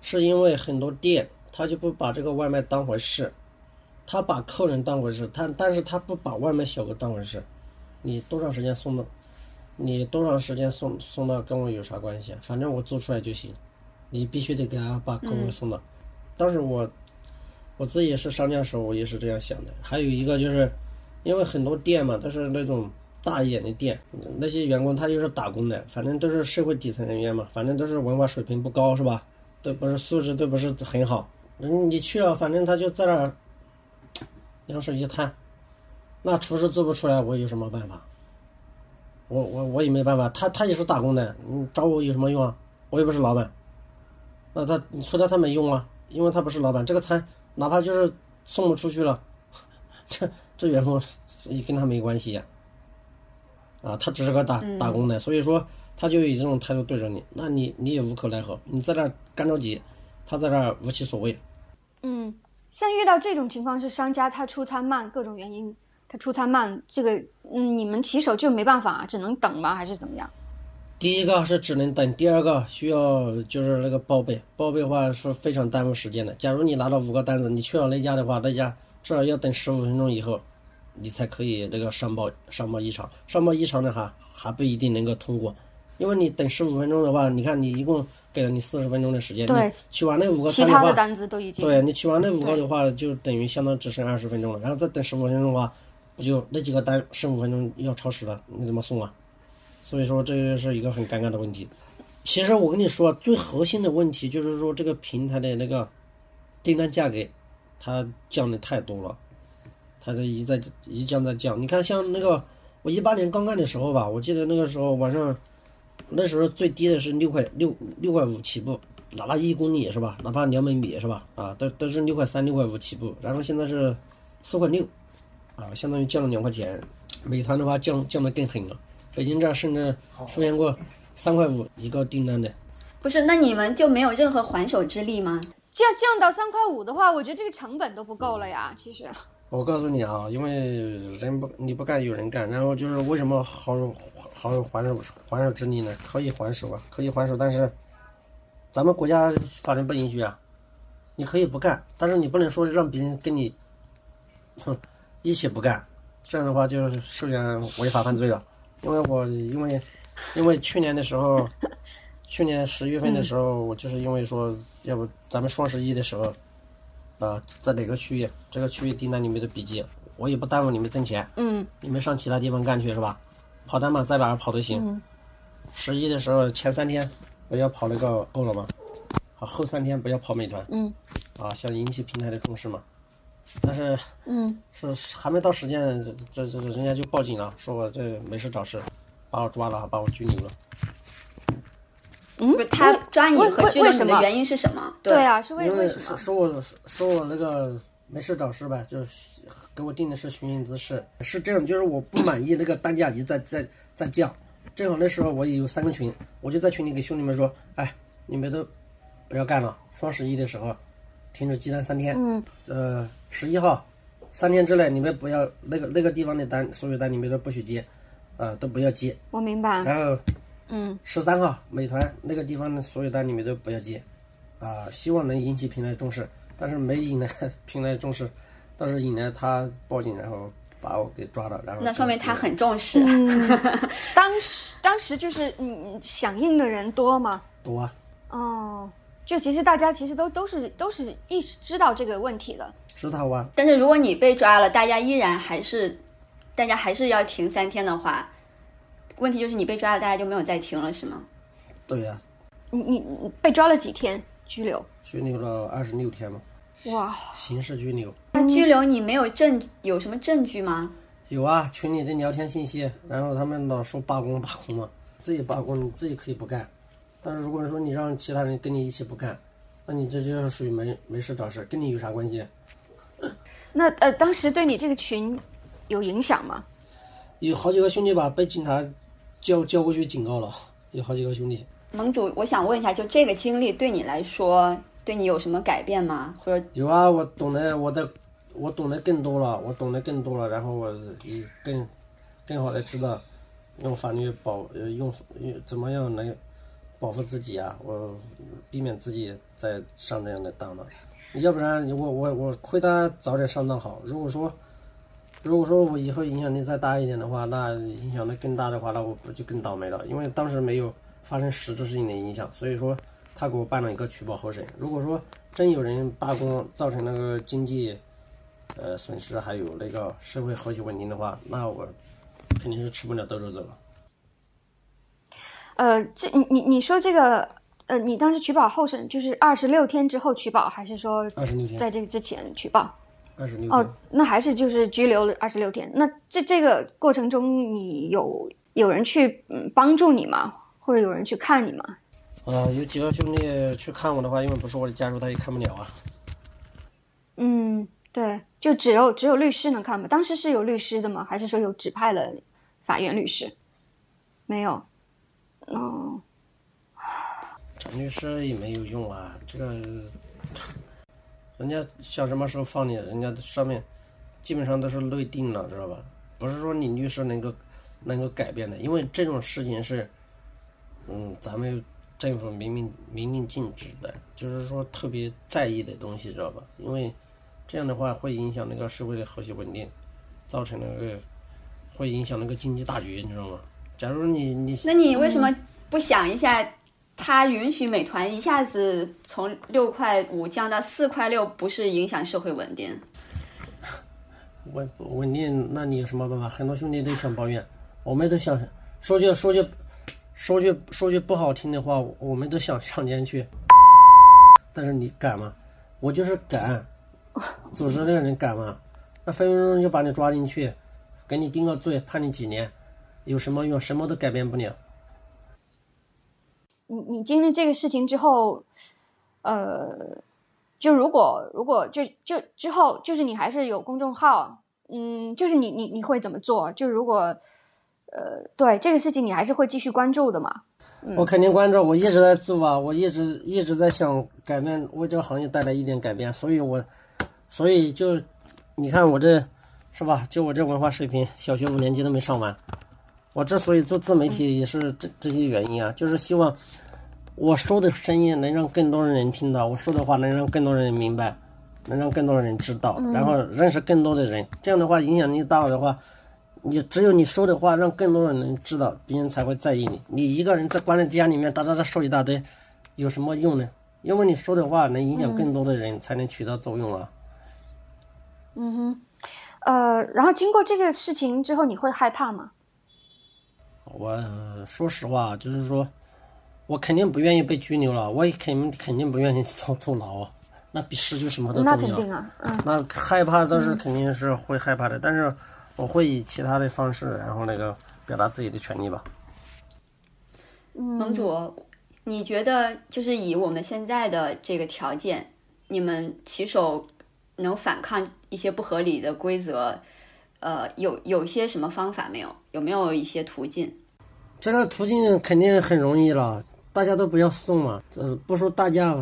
是因为很多店他就不把这个外卖当回事，他把客人当回事，他但是他不把外卖小哥当回事。你多长时间送到，你多长时间送送到跟我有啥关系啊？反正我做出来就行。你必须得给他把客户送到。当时我我自己也是商家的时候，我也是这样想的。还有一个就是，因为很多店嘛都是那种大一点的店，那些员工他就是打工的，反正都是社会底层人员嘛，反正都是文化水平不高是吧？都不是素质都不是很好。人你去了，反正他就在那儿两手一摊，那厨师做不出来，我有什么办法？我我我也没办法，他他也是打工的，你找我有什么用啊？我又不是老板。那他你说他他没用啊，因为他不是老板。这个餐哪怕就是送不出去了，这这员工也跟他没关系呀、啊。他只是个打打工的，所以说他就以这种态度对着你，那你你也无可奈何。你在那干着急，他在那无其所谓。嗯，像遇到这种情况是商家他出餐慢，各种原因他出餐慢，这个嗯你们骑手就没办法，只能等吗？还是怎么样？第一个是只能等，第二个需要就是那个报备，报备的话是非常耽误时间的。假如你拿到五个单子，你去了那家的话，那家至少要等十五分钟以后，你才可以那个上报上报异常。上报异常的话还不一定能够通过，因为你等十五分钟的话，你看你一共给了你四十分钟的时间，对你取完那五个单的话，其他的单子都已经对你取完那五个的话，就等于相当只剩二十分钟了，然后再等十五分钟的话，不就那几个单十五分钟要超时了，你怎么送啊？所以说这个是一个很尴尬的问题。其实我跟你说，最核心的问题就是说这个平台的那个订单价格，它降的太多了，它的一再一降再降。你看像那个我一八年刚干的时候吧，我记得那个时候晚上，那时候最低的是六块六六块五起步，哪怕一公里是吧？哪怕两百米是吧？啊，都都是六块三六块五起步，然后现在是四块六，啊，相当于降了两块钱。美团的话降降的更狠了，北京站甚至出现过三块五一个订单的。不是，那你们就没有任何还手之力吗？降降到三块五的话，我觉得这个成本都不够了呀。其实，我告诉你啊，因为人不你不干有人干，然后就是为什么好有好有还手还手之力呢？可以还手啊，可以还手，但是咱们国家法律不允许啊。你可以不干，但是你不能说让别人跟你，哼，一起不干，这样的话就是涉嫌违法犯罪了。因为我因为因为去年的时候，去年十月份的时候，我就是因为说，要不咱们双十一的时候，啊，在哪个区域，这个区域订单里面的笔记，我也不耽误你们挣钱，嗯你们上其他地方干去是吧？跑单嘛，在哪儿跑都行。十一的时候前三天不要跑那个够了吗？好，后三天不要跑美团。嗯啊，想引起平台的重视嘛。但是嗯，是还没到时间，这这这人家就报警了，说我这没事找事，把我抓了，把我拘留了。嗯？不是，他抓你和拘留为什么？你的原因是什么？对啊，是为因为为什么？说说我说我那个没事找事呗，就是给我定的是寻衅滋事，是这样，就是我不满意那个单价一再再再降，正好那时候我也有三个群，我就在群里给兄弟们说，哎，你们都不要干了，双十一的时候停止接单三天，嗯，呃，十一号三天之内你们不要那个那个地方的单，所有单你们都不许接，啊、都不要接，我明白。然后嗯十三号，美团那个地方的所有单你们都不要接，啊，希望能引起平台重视，但是没引来平台重视，倒是引来他报警，然后把我给抓了，然后那说明他很重视。嗯，当时当时就是嗯响应的人多吗？多啊，哦，就其实大家其实都都是都是意识知道这个问题的。知道啊，但是如果你被抓了，大家依然还是，大家还是要停三天的话，问题就是你被抓了，大家就没有再听了，是吗？对呀、你你你被抓了几天拘留？拘留了二十六天嘛，哇，刑事拘留。那拘留你没有证，有什么证据吗？有啊，群里的聊天信息，然后他们老说罢工罢工嘛，自己罢工你自己可以不干，但是如果说你让其他人跟你一起不干，那你这就是属于没没事找事，跟你有啥关系？那呃，当时对你这个群有影响吗？有好几个兄弟吧，被警察叫叫过去警告了，有好几个兄弟。盟主，我想问一下，就这个经历对你来说，对你有什么改变吗？或者有啊，我懂得我的，我懂得更多了，我懂得更多了，然后我也更更好的知道用法律保呃用用怎么样能保护自己啊，我避免自己再上这样的当了。要不然我我我亏他早点上当好。如果说如果说我以后影响力再大一点的话，那影响的更大的话，那我不就更倒霉了？因为当时没有发生实质性的影响，所以说他给我办了一个取保候审。如果说真有人罢工造成那个经济呃损失，还有那个社会和谐稳定的话，那我肯定是吃不了兜着走了。呃，这你你你说这个呃，你当时取保候审就是二十六天之后取保，还是说二十六天，在这个之前取保？二十六天。哦，那还是就是拘留了二十六天。那这这个过程中，你有有人去嗯帮助你吗？或者有人去看你吗？啊，有几个兄弟去看我的话，因为不是我的家属，他也看不了啊。嗯，对，就只有只有律师能看吗？当时是有律师的吗？还是说有指派了法院律师？没有。哦，找律师也没有用啊，这个人家想什么时候放你，人家上面基本上都是内定了，知道吧？不是说你律师能够能够改变的，因为这种事情是，嗯，咱们政府明明明令禁止的，就是说特别在意的东西，知道吧？因为这样的话会影响那个社会的和谐稳定，造成那个会影响那个经济大局，你知道吗？假如你你那你为什么不想一下，他允许美团一下子从六块五降到四块六，不是影响社会稳定？稳稳定，那你有什么办法？很多兄弟都想抱怨，我们都想说句说句说句说句不好听的话，我们都想上监去，但是你敢吗？我就是敢，组织那个人敢吗？那分分钟就把你抓进去，给你定个罪，判你几年，有什么用？什么都改变不了。你你经历这个事情之后，呃，就如果如果就就之后就是你还是有公众号，嗯，就是你你你会怎么做？就如果呃对这个事情你还是会继续关注的嘛？我肯定关注，我一直在做啊，我一直一直在想改变，为这个行业带来一点改变，所以我，所以就，你看我这，是吧？就我这文化水平，小学五年级都没上完，我之所以做自媒体也是这这些原因啊，就是希望我说的声音能让更多的人听到，我说的话能让更多人明白，能让更多的人知道，然后认识更多的人，这样的话影响力大的话。你只有你说的话让更多的人知道，别人才会在意你。你一个人在关在家里面哒哒哒说一大堆，有什么用呢？因为你说的话能影响更多的人，才能起到作用啊。嗯哼，呃，然后经过这个事情之后，你会害怕吗？我说实话，就是说，我肯定不愿意被拘留了，我也肯肯定不愿意坐坐牢，那比失去什么都重要。那肯定啊，嗯。那害怕倒是肯定是会害怕的，但是。我会以其他的方式，然后那个表达自己的权利吧。盟主，你觉得就是以我们现在的这个条件，你们骑手能反抗一些不合理的规则？呃，有有些什么方法没有？有没有一些途径？这个途径肯定很容易了，大家都不要送嘛。呃，不说大家，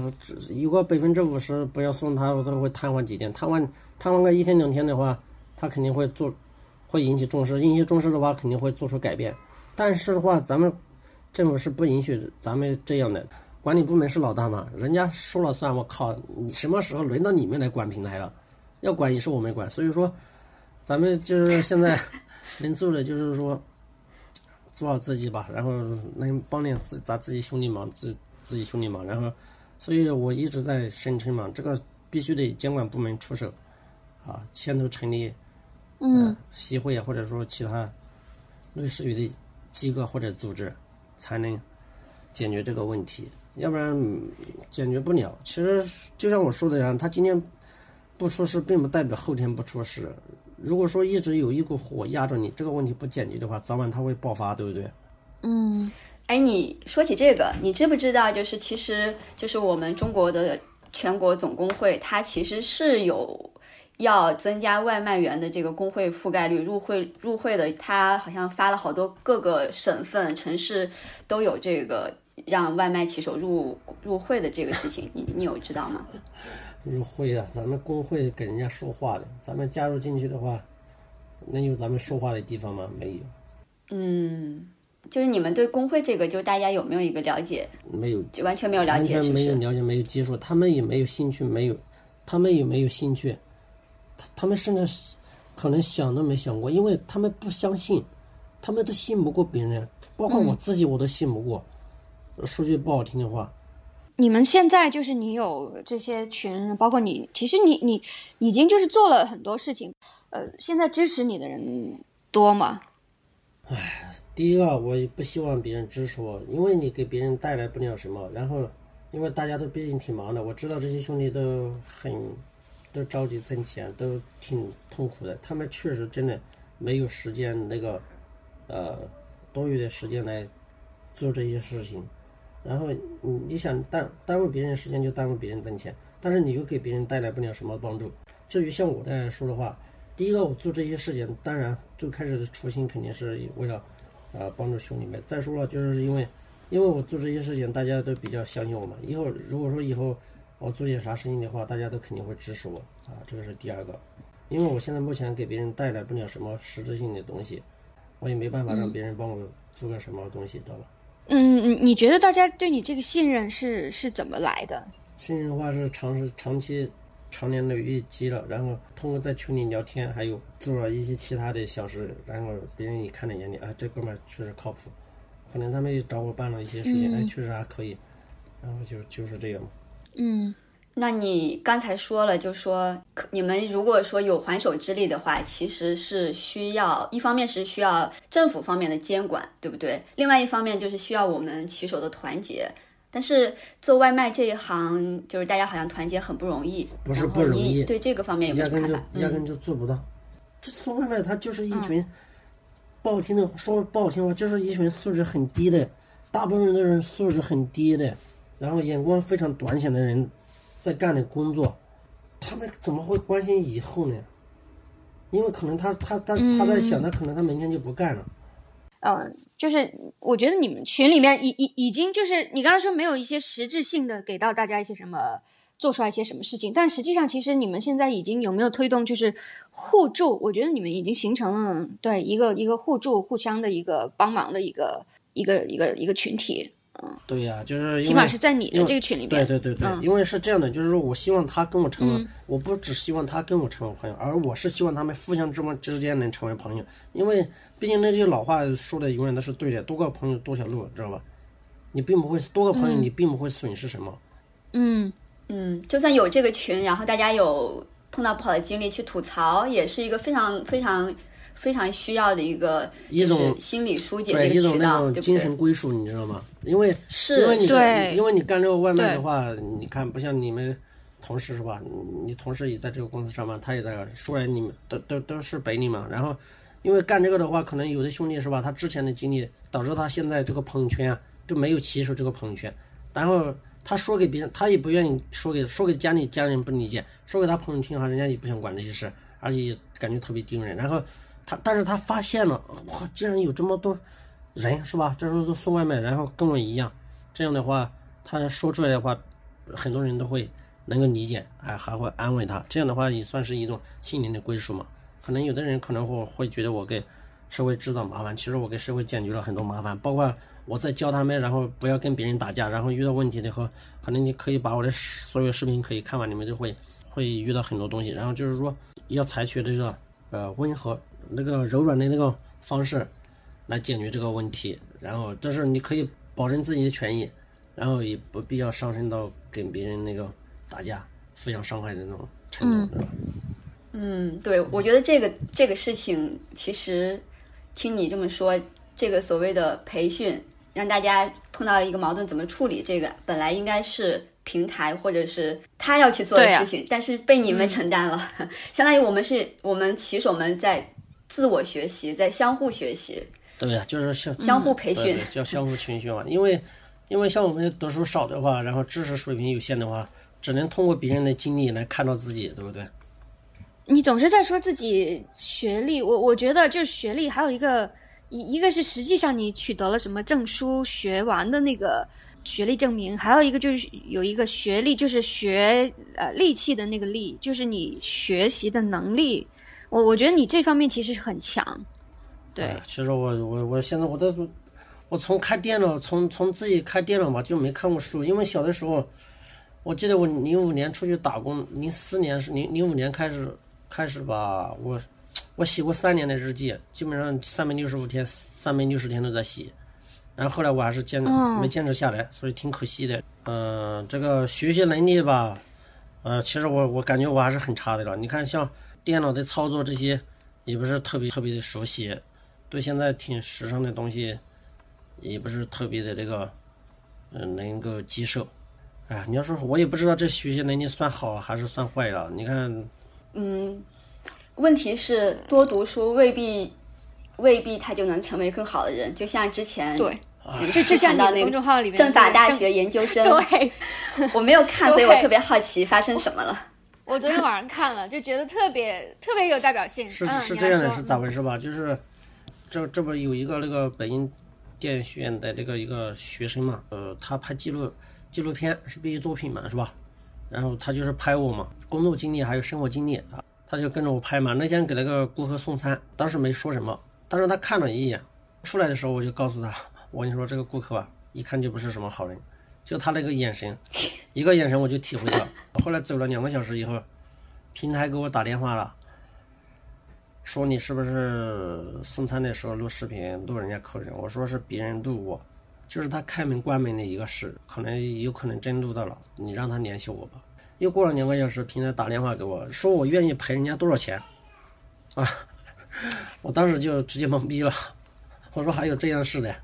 有个百分之五十不要送他，他都会瘫痪几天。瘫痪瘫痪个一天两天的话，他肯定会做。会引起重视，引起重视的话，肯定会做出改变。但是的话，咱们政府是不允许咱们这样的。管理部门是老大嘛，人家说了算。我靠，你什么时候轮到你们来管平台了？要管也是我们管。所以说，咱们就是现在 能做的就是说，做好自己吧，然后能帮点自咱自己兄弟忙，自自己兄弟忙。然后，所以我一直在声称嘛，这个必须得监管部门出手啊，牵头成立。嗯，协会啊，或者说其他类似于的机构或者组织，才能解决这个问题，要不然解决不了。其实就像我说的一样，他今天不出事，并不代表后天不出事。如果说一直有一股火压着你，这个问题不解决的话，早晚它会爆发，对不对？嗯，哎，你说起这个，你知不知道？就是其实就是我们中国的全国总工会，它其实是有要增加外卖员的这个工会覆盖率，入会入会的，它好像发了好多各个省份城市都有这个让外卖骑手入入会的这个事情，你你有知道吗？入会啊，咱们工会给人家说话的，咱们加入进去的话，能有咱们说话的地方吗？没有，嗯，就是你们对工会这个，就大家有没有一个了解？没有，就完全没有了解，是不是？全没有了解，没有接触，他们也没有兴趣，没有，他们也没有兴趣，他他们甚至可能想都没想过，因为他们不相信，他们都信不过别人，包括我自己我都信不过。说句不好听的话，你们现在就是你有这些群，包括你，其实你你已经就是做了很多事情，呃，现在支持你的人多吗？第一个，我也不希望别人支持我，因为你给别人带来不了什么。然后，因为大家都毕竟挺忙的，我知道这些兄弟都很都着急挣钱，都挺痛苦的。他们确实真的没有时间那个呃多余的时间来做这些事情。然后你你想耽耽误别人时间，就耽误别人挣钱，但是你又给别人带来不了什么帮助。至于像我来说的话，第一个我做这些事情，当然最开始的初心肯定是为了。啊，帮助兄弟们。再说了，就是因为，因为我做这些事情，大家都比较相信我嘛。以后如果说以后我做点啥生意的话，大家都肯定会支持我啊。这个是第二个，因为我现在目前给别人带来不了什么实质性的东西，我也没办法让别人帮我做个什么东西，知道吧？嗯，你你觉得大家对你这个信任是是怎么来的？信任的话是长时长期。长年累月积了，然后通过在群里聊天，还有做了一些其他的小事，然后别人也看在眼里，啊，这哥们儿确实靠谱，可能他们也找我办了一些事情，哎，确实还可以，然后就就是这样。嗯，那你刚才说了，就说你们如果说有还手之力的话，其实是需要一方面是需要政府方面的监管，对不对？另外一方面就是需要我们骑手的团结。但是做外卖这一行，就是大家好像团结很不容易。不是不容易，对这个方面有压根就压根就做不到。这送外卖他就是一群，不好听的说不好听话，就是一群素质很低的，大部分都是素质很低的，然后眼光非常短浅的人，在干的工作，他们怎么会关心以后呢？因为可能他他他他在想，他可能他明天就不干了。嗯，就是我觉得你们群里面已已已经就是你刚才说没有一些实质性的给到大家一些什么做出来一些什么事情，但实际上其实你们现在已经有没有推动就是互助？我觉得你们已经形成了对一个一个互助、互相的一个帮忙的一个一个一个一个群体。对呀，就是起码是在你的这个群里边。对对对对，因为是这样的，就是说我希望他跟我成为，我不只希望他跟我成为朋友，而我是希望他们互相之之间能成为朋友。因为毕竟那句老话说的永远都是对的，多个朋友多条路，知道吧？你并不会多个朋友，你并不会损失什么。嗯嗯，就算有这个群，然后大家有碰到不好的经历去吐槽，也是一个非常非常。非常需要的一个一种心理疏解的一个渠道，精神归属，你知道吗？因为是因为你对，因为你干这个外卖的话，你看不像你们同事是吧？你同事也在这个公司上班，他也在说来你们都都都是北领嘛。然后因为干这个的话，可能有的兄弟是吧？他之前的经历导致他现在这个朋友圈啊就没有骑手这个朋友圈。然后他说给别人，他也不愿意说给说给家里家人不理解，说给他朋友听的话，人家也不想管这些事，而且感觉特别丢人。然后。他，但是他发现了，哇，竟然有这么多人，是吧？这时候送外卖，然后跟我一样，这样的话，他说出来的话，很多人都会能够理解，还还会安慰他。这样的话，也算是一种心灵的归属嘛。可能有的人可能会会觉得我给社会制造麻烦，其实我给社会解决了很多麻烦。包括我在教他们，然后不要跟别人打架，然后遇到问题的话，可能你可以把我的所有视频可以看完，你们就会会遇到很多东西。然后就是说，要采取这个呃温和。那个柔软的那个方式来解决这个问题，然后这是你可以保证自己的权益，然后也不必要上升到跟别人那个打架、互相伤害的那种程度，是吧？嗯，对，我觉得这个这个事情其实听你这么说，这个所谓的培训，让大家碰到一个矛盾怎么处理，这个本来应该是平台或者是他要去做的事情，但是被你们承担了，相当于我们是我们骑手们在。自我学习，在相互学习。对呀，就是相相互培训，叫相互群训嘛。因为，因为像我们读书少的话，然后知识水平有限的话，只能通过别人的经历来看到自己，对不对？你总是在说自己学历，我我觉得就是学历，还有一个一一个是实际上你取得了什么证书，学完的那个学历证明，还有一个就是有一个学历，就是学呃力气的那个力，就是你学习的能力。我我觉得你这方面其实是很强，对哎，其实我我我现在我都我从开电脑，从从自己开电脑嘛就没看过书，因为小的时候，我记得我零五年出去打工，零四年是零零五年开始开始吧，我我写过三年的日记，基本上三百六十五天，三百六十天都在写，然后后来我还是坚嗯没坚持下来，所以挺可惜的。嗯、这个学习能力吧，呃，其实我我感觉我还是很差的了。你看，像电脑的操作这些，也不是特别特别的熟悉，对现在挺时尚的东西，也不是特别的这个，嗯、能够接受。哎呀，你要说我也不知道这学习能力算好还是算坏了。你看，嗯，问题是多读书未必未必他就能成为更好的人，就像之前对，就就像你那个公众号里面政法大学研究生，对。我没有看，所以我特别好奇发生什么了。我昨天晚上看了，就觉得特别特别有代表性。是嗯，是这样的，是咋回事吧？就是这这不有一个那个北京电影学院的这个一个学生嘛，呃，他拍纪录纪录片是毕业作品嘛，是吧？然后他就是拍我嘛，工作经历还有生活经历啊，他就跟着我拍嘛。那天给那个顾客送餐，当时没说什么，但是他看了一眼，出来的时候我就告诉他，我跟你说这个顾客啊，一看就不是什么好人，就他那个眼神，一个眼神我就体会到。后来走了两个小时以后，平台给我打电话了。说你是不是送餐的时候录视频录人家客人？我说是别人录我，就是他开门关门的一个事，可能有可能真录到了，你让他联系我吧。又过了两个小时，平台打电话给我说我愿意赔人家多少钱，啊，我当时就直接懵逼了，我说还有这样事的，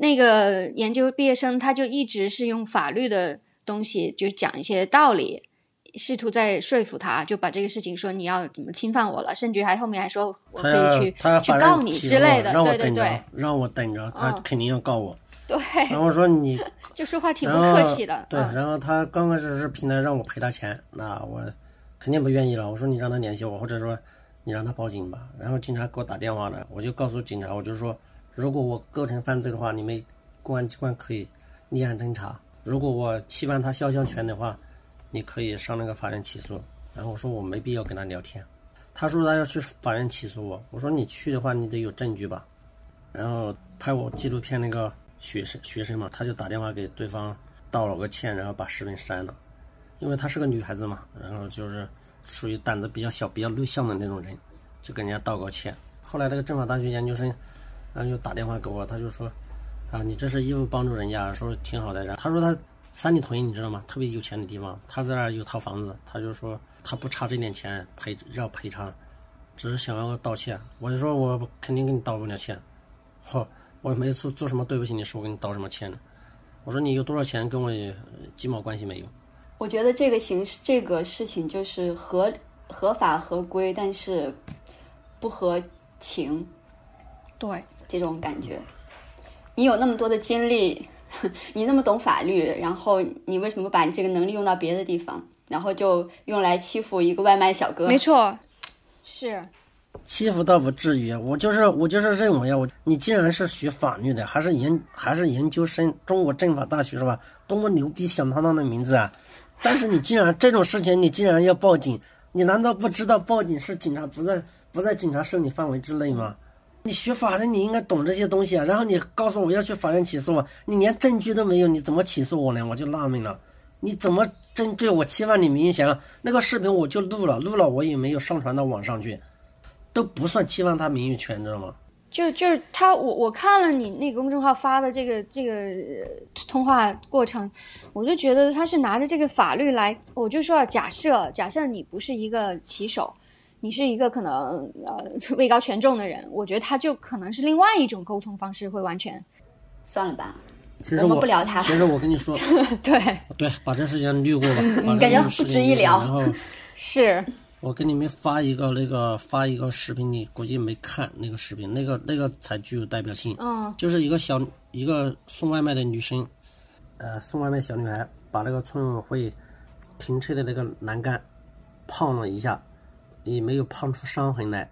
那个研究毕业生他就一直是用法律的东西，就讲一些道理，试图在说服他，就把这个事情说你要怎么侵犯我了，甚至还后面还说我可以去去告你之类的，对对对，让我等着，他嗯肯定要告我。对，然后说你就说话挺不客气的。对，嗯然后他刚开始是平台让我赔他钱，那我肯定不愿意了。我说你让他联系我，或者说你让他报警吧。然后警察给我打电话了，我就告诉警察，我就说，如果我构成犯罪的话，你们公安机关可以立案侦查；如果我侵犯他肖像权的话，你可以上那个法院起诉。然后我说我没必要跟他聊天。他说他要去法院起诉我，我说你去的话，你得有证据吧。然后拍我纪录片那个学生学生嘛，他就打电话给对方道了个歉，然后把视频删了，因为她是个女孩子嘛，然后就是属于胆子比较小、比较内向的那种人，就跟人家道个歉。后来那个政法大学研究生，然后又打电话给我，他就说，啊，你这是义务帮助人家，说挺好的。然后他说他三里屯你知道吗？特别有钱的地方，他在那儿有套房子，他就说他不差这点钱赔要赔偿，只是想要个道歉。我就说我肯定给你道不了歉。好，我没做做什么对不起你事，我给你道什么歉呢？我说你有多少钱跟我也呃鸡毛关系没有。我觉得这个形式这个事情就是合合法合规，但是不合情对，这种感觉。你有那么多的精力，你那么懂法律，然后你为什么不把你这个能力用到别的地方，然后就用来欺负一个外卖小哥？没错，是欺负倒不至于，我就是我就是认为啊，我你既然是学法律的，还是研还是研究生，中国政法大学是吧？多么牛逼响当当的名字啊！但是你竟然这种事情，你竟然要报警，你难道不知道报警是警察不在不在警察受理范围之内吗？你学法的，你应该懂这些东西啊。然后你告诉我要去法院起诉我，你连证据都没有，你怎么起诉我呢？我就纳闷了。你怎么针对我侵犯你名誉权了？那个视频我就录了，录了我也没有上传到网上去。都不算侵犯他名誉权，知道吗？就就是他，我我看了你那个公众号发的这个这个通话过程，我就觉得他是拿着这个法律来，我就说假设假设你不是一个骑手，你是一个可能呃位高权重的人，我觉得他就可能是另外一种沟通方式，会完全算了吧，其实我们不聊他其实我跟你说，对，对，把这事情略过吧。感觉不值一聊。然后 是。我给你们发一个那个发一个视频，你估计没看那个视频，那个那个才具有代表性。嗯。就是一个小一个送外卖的女生，呃，送外卖小女孩，把那个村委会停车的那个栏杆碰了一下，也没有碰出伤痕来。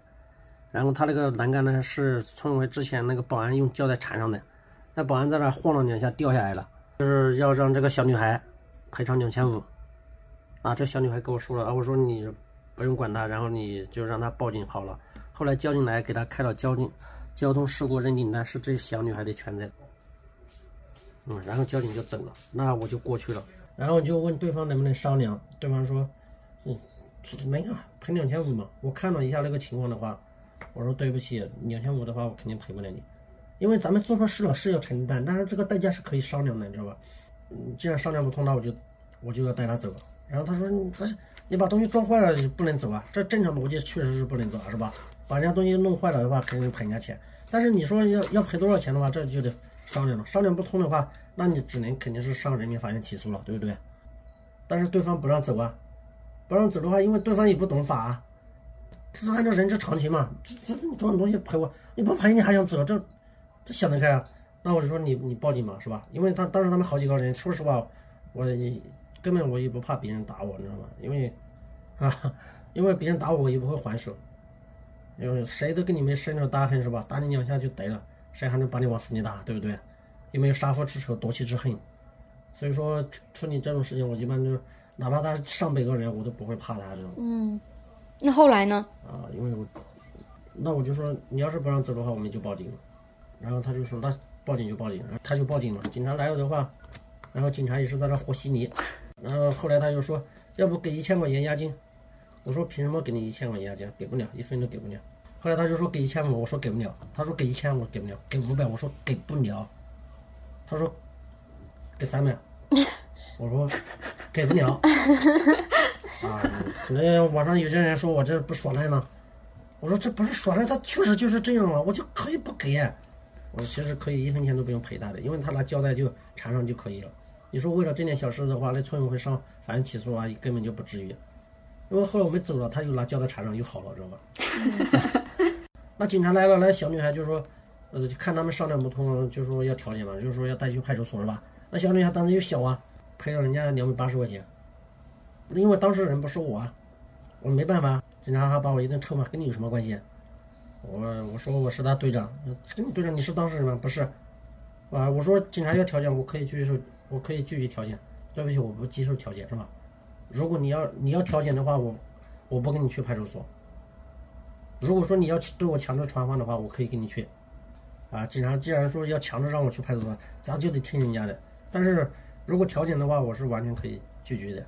然后他那个栏杆呢是村委会之前那个保安用胶带缠上的，那保安在那晃了两下掉下来了，就是要让这个小女孩赔偿两千五。啊，这小女孩跟我说了啊，我说你不用管她，然后你就让她报警好了。后来交警来给她开了交警交通事故认定单，是这小女孩的全责。嗯，然后交警就走了，那我就过去了，然后就问对方能不能商量，对方说，嗯，能啊，赔两千五嘛。我看了一下那个情况的话，我说对不起，两千五的话我肯定赔不了你，因为咱们做错事了是要承担，但是这个代价是可以商量的，你知道吧？嗯，既然商量不通，那我就我就要带他走。然后他说，你这你把东西撞坏了不能走啊，这正常逻辑确实是不能走啊，是吧？把人家东西弄坏了的话，肯定赔人家钱。但是你说要要赔多少钱的话，这就得。商量了，商量不通的话，那你只能肯定是上人民法院起诉了，对不对？但是对方不让走啊，不让走的话，因为对方也不懂法，啊，他是按照人之常情嘛，这这这种东西赔我，你不赔你还想走，这这想得开啊？那我就说你你报警嘛，是吧？因为他当时他们好几个人，说实话，我根本我也不怕别人打我，你知道吗？因为啊，因为别人打我，我也不会还手，因为谁都跟你没生着大恨是吧？打你两下就得了。谁还能把你往死里打，对不对？又没有杀父之仇、夺妻之恨，所以说处理这种事情，我一般就哪怕他上百个人，我都不会怕他这种。嗯，那后来呢？啊，因为我，那我就说，你要是不让走的话，我们就报警。然后他就说，那报警就报警，然后他就报警了。警察来了的话，然后警察也是在那和稀泥。然后后来他就说，要不给一千块钱押金？我说凭什么给你一千块钱押金？给不了，一分都给不了。后来他就说给一千五，我说给不了。他说给一千，我给不了。给五百，我说给不了。他说给三百，我说给不了。啊，可能网上有些人说我这不耍赖吗？我说这不是耍赖，他确实就是这样了，我就可以不给。我说其实可以一分钱都不用赔他的，因为他拿胶带就缠上就可以了。你说为了这点小事的话，那村委会上法院起诉啊，根本就不至于。因为后来我们走了，他又拿胶带缠上又好了，知道吧？那警察来了，那小女孩就说，呃，看他们商量不通，就说要调解嘛，就是说要带去派出所是吧？那小女孩当时又小啊，赔了人家两百八十块钱。因为当事人不是我啊，我没办法，警察还把我一顿臭骂，跟你有什么关系？我我说我是他队长，队长你是当事人吗？不是，啊，我说警察要调解，我可以拒受，我可以拒绝调解。对不起，我不接受调解，是吧？如果你要你要调解的话，我我不跟你去派出所。如果说你要对我强制传唤的话，我可以跟你去，啊，警察既然说要强制让我去派出所，咱就得听人家的。但是如果调解的话，我是完全可以拒绝的，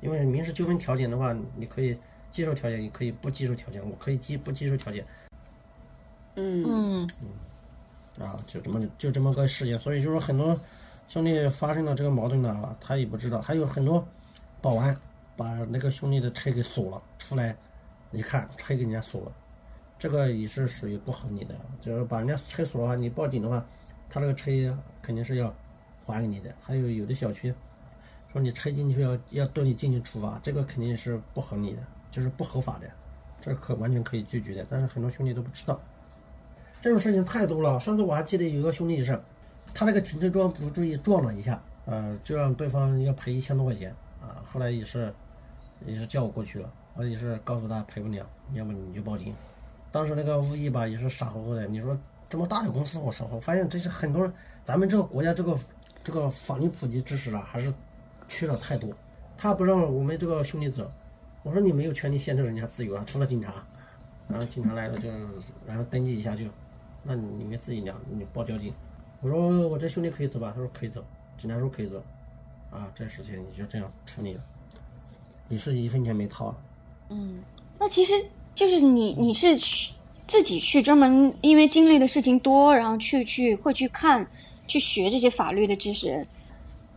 因为民事纠纷调解的话，你可以接受调解，也可以不接受调解，我可以接不接受调解。嗯嗯嗯，啊，就这么就这么个事情，所以就说很多兄弟发生了这个矛盾呢，他也不知道，还有很多保安把那个兄弟的车给锁了，出来。一看车给人家锁了，这个也是属于不合理的。就是把人家车锁了，你报警的话，他这个车肯定是要还给你的。还有有的小区说你拆进去要要对你进行处罚，这个肯定是不合理的，就是不合法的，这可完全可以拒绝的。但是很多兄弟都不知道，这种事情太多了。上次我还记得有个兄弟是，他那个停车桩不注意撞了一下，呃，就让对方要赔一千多块钱啊。后来也是也是叫我过去了。我也是告诉他赔不了，要不你就报警。当时那个物业吧也是傻乎乎的。你说这么大的公司，我说我发现这些很多咱们这个国家这个这个法律普及知识啊，还是缺了太多。他不让我们这个兄弟走，我说你没有权利限制人家自由啊，除了警察。然后警察来了就然后登记一下就，那你们自己聊，你报交警。我说我这兄弟可以走吧？他说可以走。警察说可以走。啊，这事情你就这样处理了，你是一分钱没掏。嗯，那其实就是你，你是去自己去专门，因为经历的事情多，然后去去会去看，去学这些法律的知识。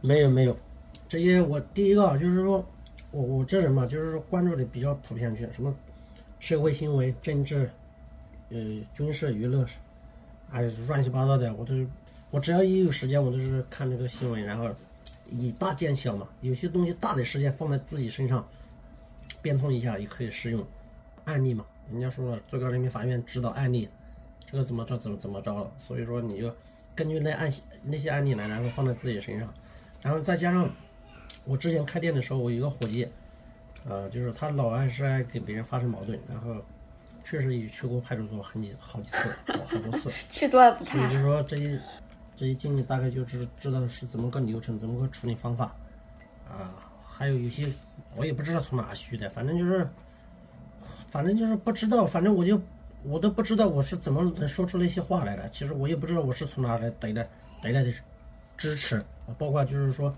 没有没有，这些我第一个就是说，我我这人嘛，就是说关注的比较普遍去，什么社会新闻、政治、呃军事、娱乐，哎乱七八糟的，我都我只要一有时间，我都是看这个新闻，然后以大见小嘛，有些东西大的事件放在自己身上。变通一下也可以适用案例嘛？人家说了，最高人民法院指导案例，这个怎么着怎么怎么着了？所以说你就根据那案那些案例来，然后放在自己身上，然后再加上我之前开店的时候，我有一个伙计，呃，就是他老爱是爱给别人发生矛盾，然后确实也去过派出所很几好几次，好好多次。去多了不怕所以。就说这些这些经历大概就知知道是怎么个流程，怎么个处理方法，啊，还有有些我也不知道从哪学的，反正就是，反正就是不知道，反正我就我都不知道我是怎么能说出那些话来的。其实我也不知道我是从哪来得来得来的支持，包括就是说，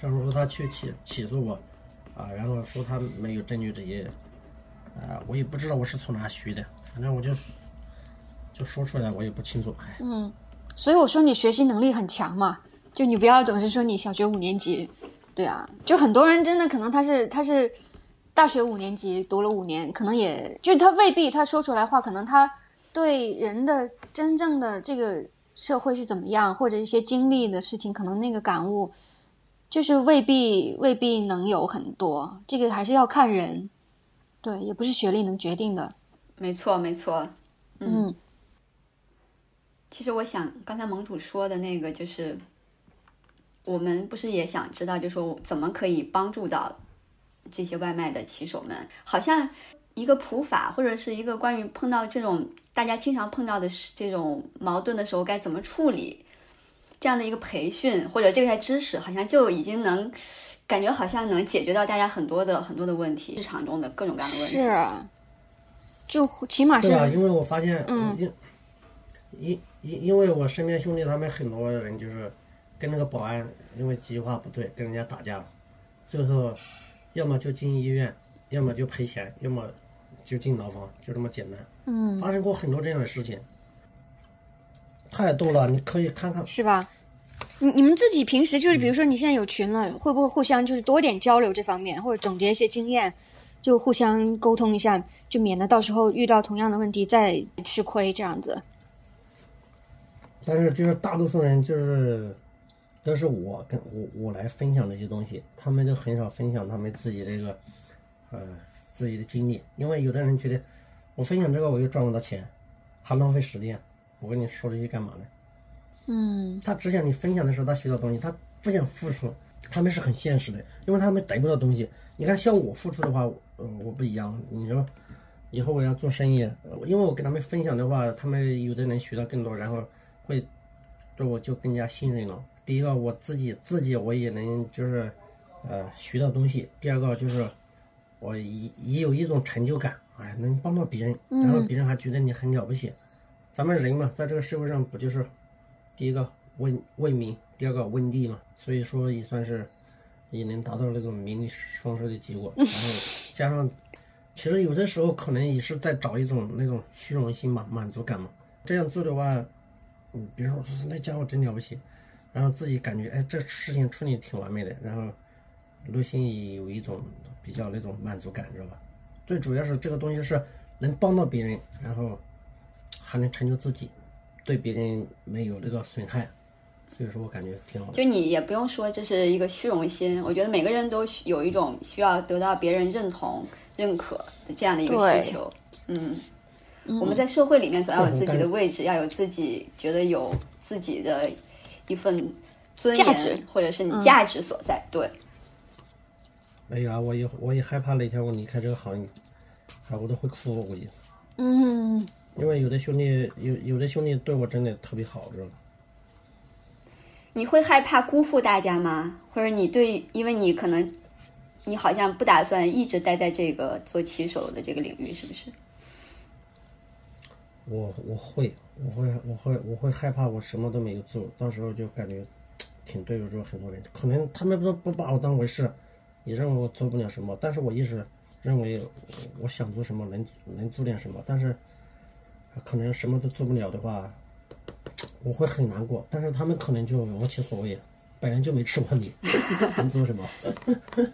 上次说他去起起诉我，啊，然后说他没有证据这些，啊，我也不知道我是从哪学的，反正我就就说出来，我也不清楚，嗯，所以我说你学习能力很强嘛，就你不要总是说你小学五年级，对啊，就很多人真的可能他是他是大学五年级读了五年，可能也就是他未必他说出来话，可能他对人的真正的这个社会是怎么样，或者一些经历的事情，可能那个感悟就是未必未必能有很多，这个还是要看人，对，也不是学历能决定的，没错，没错。嗯。其实我想，刚才盟主说的那个，就是我们不是也想知道，就是说怎么可以帮助到这些外卖的骑手们？好像一个普法，或者是一个关于碰到这种大家经常碰到的是这种矛盾的时候该怎么处理，这样的一个培训或者这些知识，好像就已经能感觉好像能解决到大家很多的很多的问题，日常中的各种各样的问题。是啊，就起码是对吧？因为我发现，嗯因因因因为我身边兄弟他们很多人就是跟那个保安因为几句话不对跟人家打架，最后要么就进医院，要么就赔钱，要么就进牢房，就这么简单。嗯，发生过很多这样的事情，太多了，你可以看看。是吧？你你们自己平时就是，比如说你现在有群了，会不会互相就是多点交流这方面，或者总结一些经验，就互相沟通一下，就免得到时候遇到同样的问题再吃亏这样子。但是就是大多数人就是都是我跟我我来分享这些东西，他们都很少分享他们自己这个呃自己的经历，因为有的人觉得我分享这个我又赚不到钱，还浪费时间，我跟你说这些干嘛呢？嗯他只想你分享的时候他学到东西，他不想付出，他们是很现实的，因为他们得不到东西。你看像我付出的话，呃，我不一样，你说。以后我要做生意，呃因为我跟他们分享的话，他们有的人学到更多，然后会对我就更加信任了。第一个，我自己自己我也能就是呃学到东西；第二个就是我也也有一种成就感，哎，能帮到别人，然后别人还觉得你很了不起。咱们人嘛，在这个社会上不就是第一个为为民，第二个为利嘛，所以说也算是也能达到那种名利双收的结果。然后 加上，其实有的时候可能也是在找一种那种虚荣心嘛，满足感嘛。这样做的话，嗯，比如说那家伙真了不起，然后自己感觉哎这事情处理挺完美的，然后内心也有一种比较那种满足感，知道吧？最主要是这个东西是能帮到别人，然后还能成就自己，对别人没有那个损害，所以说我感觉挺好的。就你也不用说这是一个虚荣心，我觉得每个人都有一种需要得到别人认同、认可的这样的一个需求。嗯，我们在社会里面总要有自己的位置，要有自己觉得有自己的一份尊严价值或者是你价值所在。对，哎呀，我也我也害怕哪天我离开这个行业，啊，我都会哭，我估计。嗯，因为有的兄弟有有的兄弟对我真的特别好，知道吗？你会害怕辜负大家吗？或者你对，因为你可能你好像不打算一直待在这个做骑手的这个领域，是不是？我我会我会我会我会害怕我什么都没有做，到时候就感觉挺对不住很多人，可能他们都不把我当回事，也认为我做不了什么，但是我一直认为我想做什么能能做点什么，但是可能什么都做不了的话，我会很难过，但是他们可能就无其所谓，本来就没吃过米，能做什么？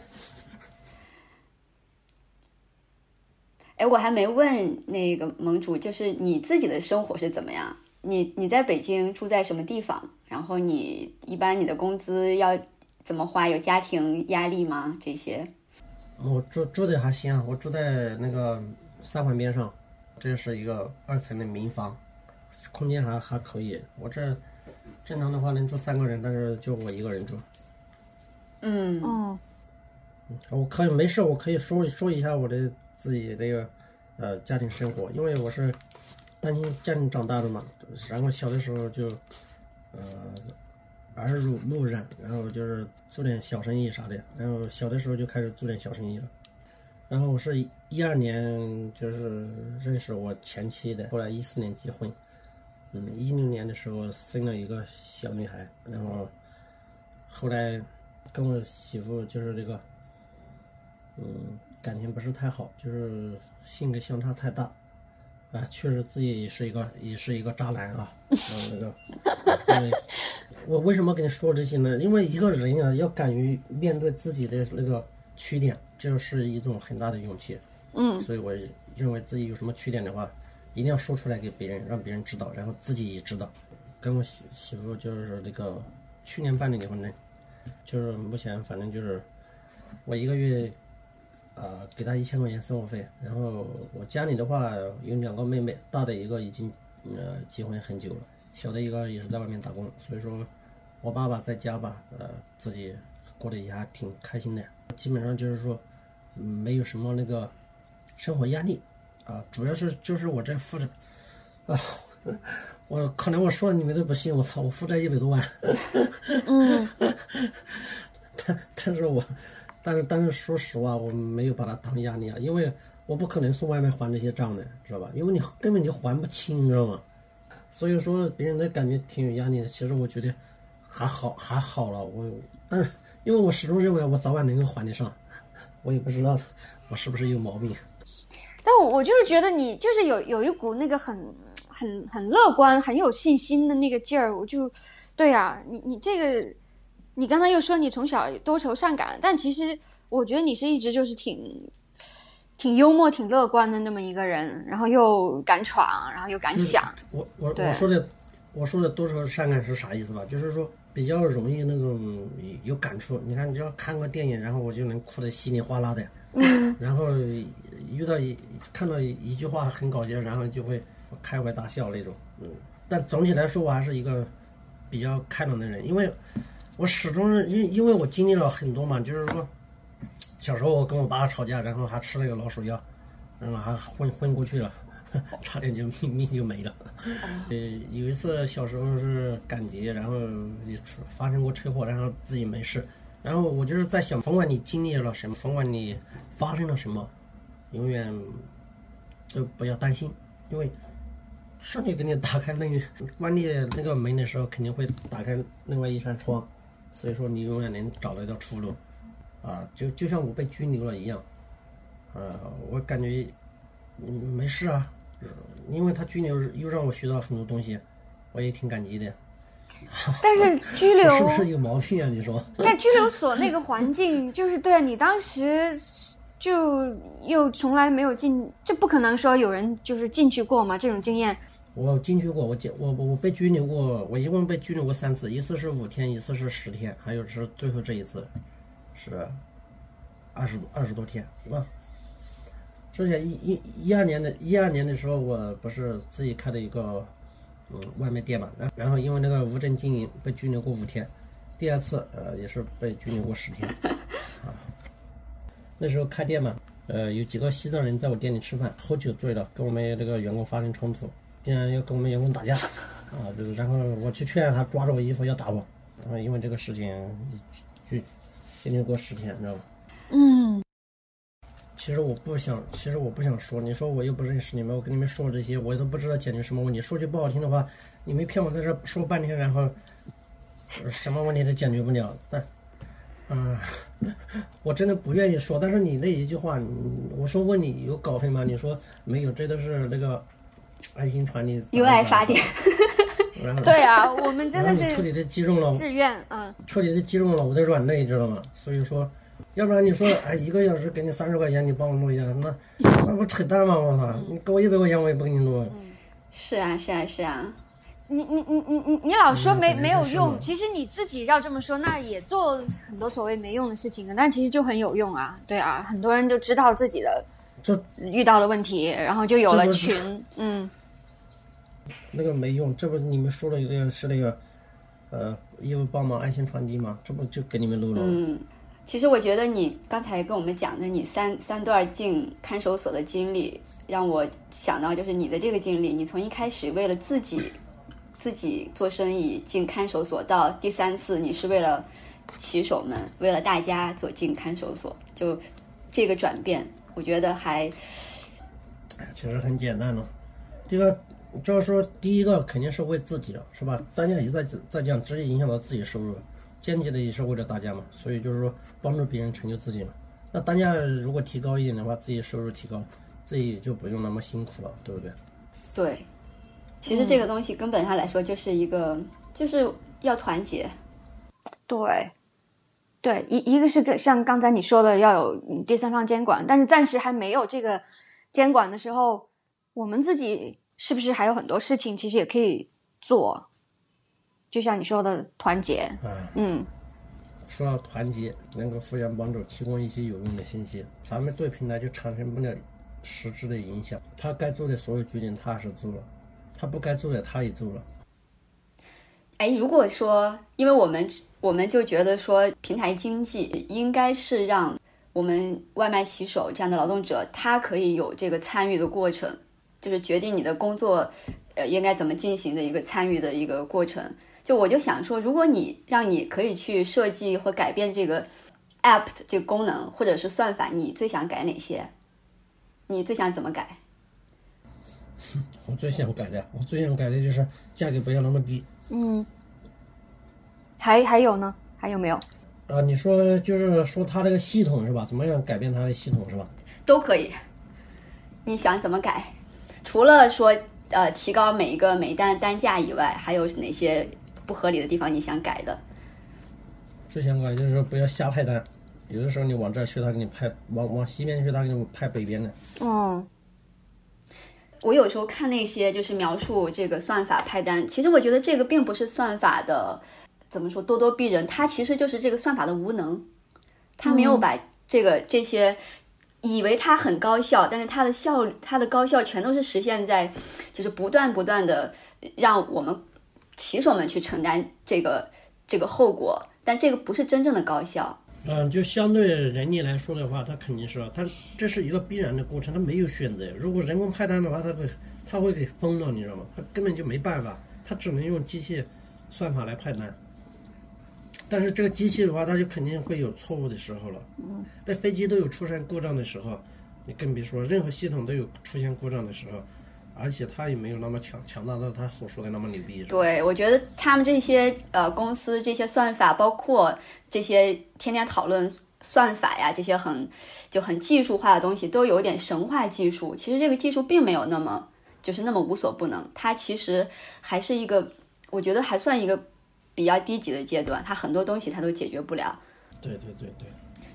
哎，我还没问那个盟主，就是你自己的生活是怎么样？你你在北京住在什么地方？然后你一般你的工资要怎么花？有家庭压力吗？这些？我住住的还行啊，我住在那个三环边上，这是一个二层的民房，空间还还可以。我这正常的话能住三个人，但是就我一个人住。嗯嗯我可以没事，我可以说说一下我的自己这个呃家庭生活，因为我是单亲家庭长大的嘛，然后小的时候就呃耳濡目染，然后就是做点小生意啥的，然后小的时候就开始做点小生意了。然后我是一二年就是认识我前妻的，后来一四年结婚，嗯，一六年的时候生了一个小女孩，然后后来跟我媳妇就是这个。嗯，感情不是太好，就是性格相差太大，啊，确实自己也是一个也是一个渣男啊。嗯，那个，我为什么跟你说这些呢？因为一个人啊，要敢于面对自己的那个缺点，这是一种很大的勇气。嗯所以我认为自己有什么缺点的话，一定要说出来给别人，让别人知道，然后自己也知道。跟我媳媳妇就是那个去年办的离婚证，就是目前反正就是我一个月。啊，给他一千块钱生活费，然后我家里的话有两个妹妹，大的一个已经呃结婚很久了，小的一个也是在外面打工，所以说我爸爸在家吧，呃自己过得也还挺开心的，基本上就是说嗯没有什么那个生活压力啊，主要是就是我这负债啊，我可能我说了你们都不信，我操，我负债一百多万，嗯但但是我。但是，但是说实话，我没有把它当压力啊，因为我不可能送外卖还这些账的，知道吧？因为你根本就还不清，你知道吗？所以说，别人都感觉挺有压力的。其实我觉得还好，还好了。我，但是因为我始终认为我早晚能够还得上，我也不知道我是不是有毛病。但我我就是觉得你就是有有一股那个很很很乐观、很有信心的那个劲儿，我就，对呀、你你这个。你刚才又说你从小多愁善感，但其实我觉得你是一直就是挺挺幽默、挺乐观的那么一个人，然后又敢闯，然后又敢想。我我我说的我说的多愁善感是啥意思吧？就是说比较容易那种有感触。你看，你只要看个电影，然后我就能哭得稀里哗啦的。嗯然后遇到一看到一句话很搞笑，然后就会开怀大笑那种。嗯，但总体来说，我还是一个比较开朗的人，因为。我始终是因因为我经历了很多嘛，就是说，小时候我跟我爸吵架，然后还吃了个老鼠药，然后还昏昏过去了，差点就命命就没了。呃，有一次小时候是赶集，然后也出发生过车祸，然后自己没事，然后我就是在想，甭管你经历了什么，甭管你发生了什么，永远都不要担心，因为。上帝给你打开那个关闭那个门的时候，肯定会打开另外一扇窗，所以说你永远能找得到出路，啊，就就像我被拘留了一样，啊，我感觉嗯没事啊，因为他拘留又让我学到很多东西，我也挺感激的。但是拘留 是不是有毛病啊？你说？但拘留所那个环境，就是对啊你当时就又从来没有进，这不可能说有人就是进去过嘛？这种经验。我进去过，我进我我我被拘留过，我一共被拘留过三次，一次是五天，一次是十天，还有是最后这一次，是二十二十多天，是吧？之前一一一二年的一二年的时候，我不是自己开的一个嗯外卖店嘛，然然后因为那个无证经营被拘留过五天，第二次呃也是被拘留过十天，啊，那时候开店嘛，呃有几个西藏人在我店里吃饭，喝酒醉了，跟我们那个员工发生冲突。竟然要跟我们员工打架，啊，就是然后我去劝他，抓着我衣服要打我，然后因为这个事情就经历过十天，你知道吧？嗯，其实我不想，其实我不想说，你说我又不认识你们，我跟你们说这些，我都不知道解决什么问题。说句不好听的话，你们骗我在这说半天，然后什么问题都解决不了。但，啊、我真的不愿意说。但是你那一句话，我说问你有稿费吗？你说没有，这都是那个。爱心传递，由爱发电。对啊，我们真的是彻底是的击中了，志愿，嗯，彻底的击中了我的软肋，知道吗？所以说，要不然你说，哎，一个小时给你三十块钱，你帮我录一下，那 那不扯淡吗？我操，你给我一百块钱，我也不给你录。是啊，是啊，是啊。你你你你你你老说没嗯没有用，其实你自己要这么说，那也做很多所谓没用的事情啊，但其实就很有用啊，对啊，很多人就知道自己的这遇到了问题，然后就有了群，嗯。那个没用，这不你们说的这个是那个，呃，义务帮忙爱心传递嘛，这不就给你们录了？嗯，其实我觉得你刚才跟我们讲的你三三段进看守所的经历，让我想到就是你的这个经历，你从一开始为了自己自己做生意进看守所，到第三次你是为了骑手们，为了大家走进看守所，就这个转变，我觉得还哎，其实很简单的。这个就是说，第一个肯定是为自己的，是吧？单价一再再降，直接影响到自己收入，间接的也是为了大家嘛。所以就是说，帮助别人成就自己嘛。那单价如果提高一点的话，自己收入提高，自己就不用那么辛苦了，对不对？对。其实这个东西根本上来说就是一个，就是要团结。对，对，一一个是跟像刚才你说的要有嗯第三方监管，但是暂时还没有这个监管的时候，我们自己是不是还有很多事情其实也可以做？就像你说的团结，哎，嗯，说到团结，能够互相帮助，提供一些有用的信息，咱们对平台就产生不了实质的影响。他该做的所有决定，他还是做了；他不该做的，他也做了。哎，如果说，因为我们我们就觉得说，平台经济应该是让我们外卖骑手这样的劳动者，他可以有这个参与的过程，就是决定你的工作，呃，应该怎么进行的一个参与的一个过程。就我就想说，如果你让你可以去设计或改变这个 app 的这个功能，或者是算法，你最想改哪些？你最想怎么改？我最想改的，我最想改的就是价格不要那么低嗯，还还有呢？还有没有？啊！你说就是说它这个系统是吧？怎么样改变它的系统是吧？都可以。你想怎么改？除了说呃提高每一个每一单单价以外，还有哪些不合理的地方你想改的？最想改就是说不要瞎派单，有的时候你往这儿去，他给你派往往西边去，他给你派北边的。嗯，我有时候看那些就是描述这个算法派单，其实我觉得这个并不是算法的怎么说咄咄逼人，它其实就是这个算法的无能，它没有把这个这些以为它很高效，但是它的效它的高效全都是实现在就是不断不断的让我们骑手们去承担这个这个后果，但这个不是真正的高效。嗯，就相对人力来说的话，它肯定是，它这是一个必然的过程，它没有选择。如果人工派单的话，它会它会给封了，你知道吗？它根本就没办法，它只能用机器算法来派单。但是这个机器的话，它就肯定会有错误的时候了。嗯，那飞机都有出现故障的时候，你更别说任何系统都有出现故障的时候，而且他也没有那么强强大到他所说的那么牛逼。对，我觉得他们这些呃公司这些算法，包括这些天天讨论算法呀，这些很就很技术化的东西，都有点神话技术。其实这个技术并没有那么就是那么无所不能，它其实还是一个，我觉得还算一个比较低级的阶段，它很多东西它都解决不了。对对对对。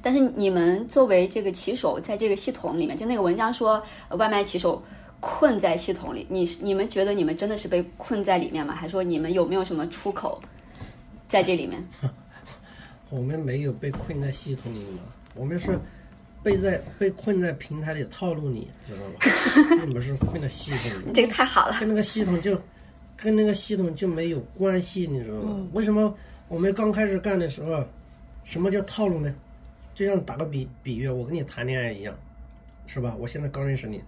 但是你们作为这个骑手，在这个系统里面，就那个文章说呃外卖骑手困在系统里，你你们觉得你们真的是被困在里面吗？还说你们有没有什么出口在这里面？我们没有被困在系统里嘛，我们是被在被困在平台里套路你，知道吗？我们是困在系统里，这个太好了。跟那个系统就跟那个系统就没有关系，你知道吗？为什么我们刚开始干的时候，什么叫套路呢？就像打个比比喻，我跟你谈恋爱一样，是吧？我现在刚认识你，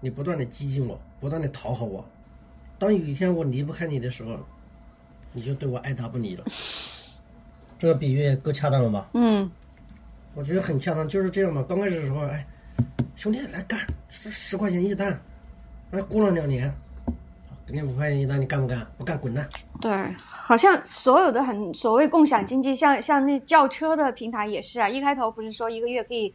你不断的激进我，不断的讨好我，当有一天我离不开你的时候，你就对我爱答不理了。这个比喻够恰当了吧？嗯，我觉得很恰当，就是这样嘛。刚开始的时候，哎，兄弟来干，十十块钱一单，哎，过了两年，给你五块钱一单，你干不干？不干滚蛋！对，好像所有的很所谓共享经济，像像那叫车的平台也是啊，一开头不是说一个月可以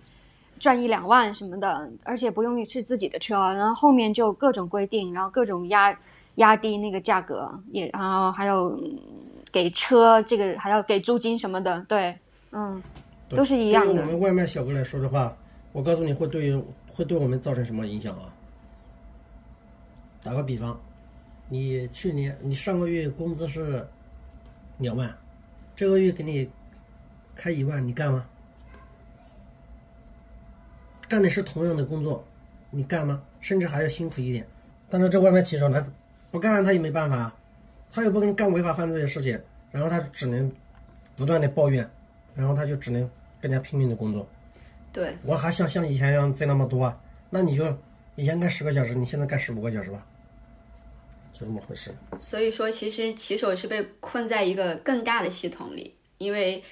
赚一两万什么的，而且不用是自己的车，然后后面就各种规定，然后各种压压低那个价格，也然后还有嗯给车这个还要给租金什么的，对，嗯，都是一样的对于我们外卖小哥来说的话，我告诉你会对于会对我们造成什么影响啊？打个比方，你去年你上个月工资是两万，这个月给你开一万，你干吗？干的是同样的工作，你干吗？甚至还要辛苦一点。但是这外卖骑手他，不干他也没办法啊，他又不跟干违法犯罪的事情，然后他只能不断的抱怨，然后他就只能更加拼命的工作。对，我还想像以前一样挣那么多啊，那你就以前干十个小时，你现在干十五个小时吧，就这么回事。所以说其实骑手是被困在一个更大的系统里，因为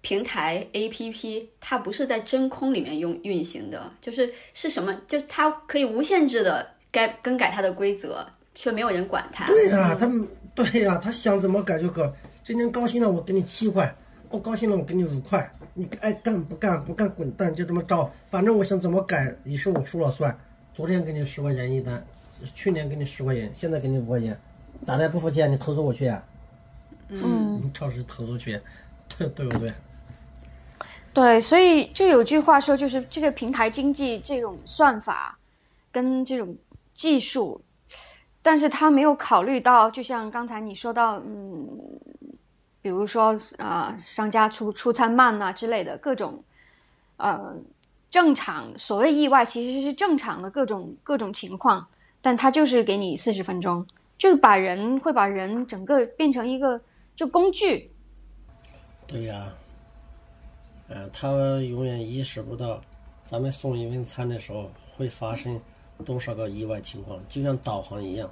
平台 APP 它不是在真空里面用运行的，就是是什么，就是它可以无限制的改更改它的规则，却没有人管它。对呀、他们对呀、他想怎么改就改。今天高兴了，我给你七块；不高兴了，我给你五块。你爱干不干，不干滚蛋，就这么着。反正我想怎么改，也是我说了算。昨天给你十块钱一单，去年给你十块钱，现在给你五块钱，咋的不服气啊？你投诉我去啊？嗯，你超市投诉去，对对不对？对，所以就有句话说，就是这个平台经济这种算法跟这种技术，但是他没有考虑到，就像刚才你说到，嗯，比如说啊、商家出出餐慢呐、之类的各种，呃，正常所谓意外其实是正常的各种各种情况，但他就是给你四十分钟，就是把人会把人整个变成一个就工具，对呀、呃，他永远意识不到，咱们送一份餐的时候会发生多少个意外情况，就像导航一样，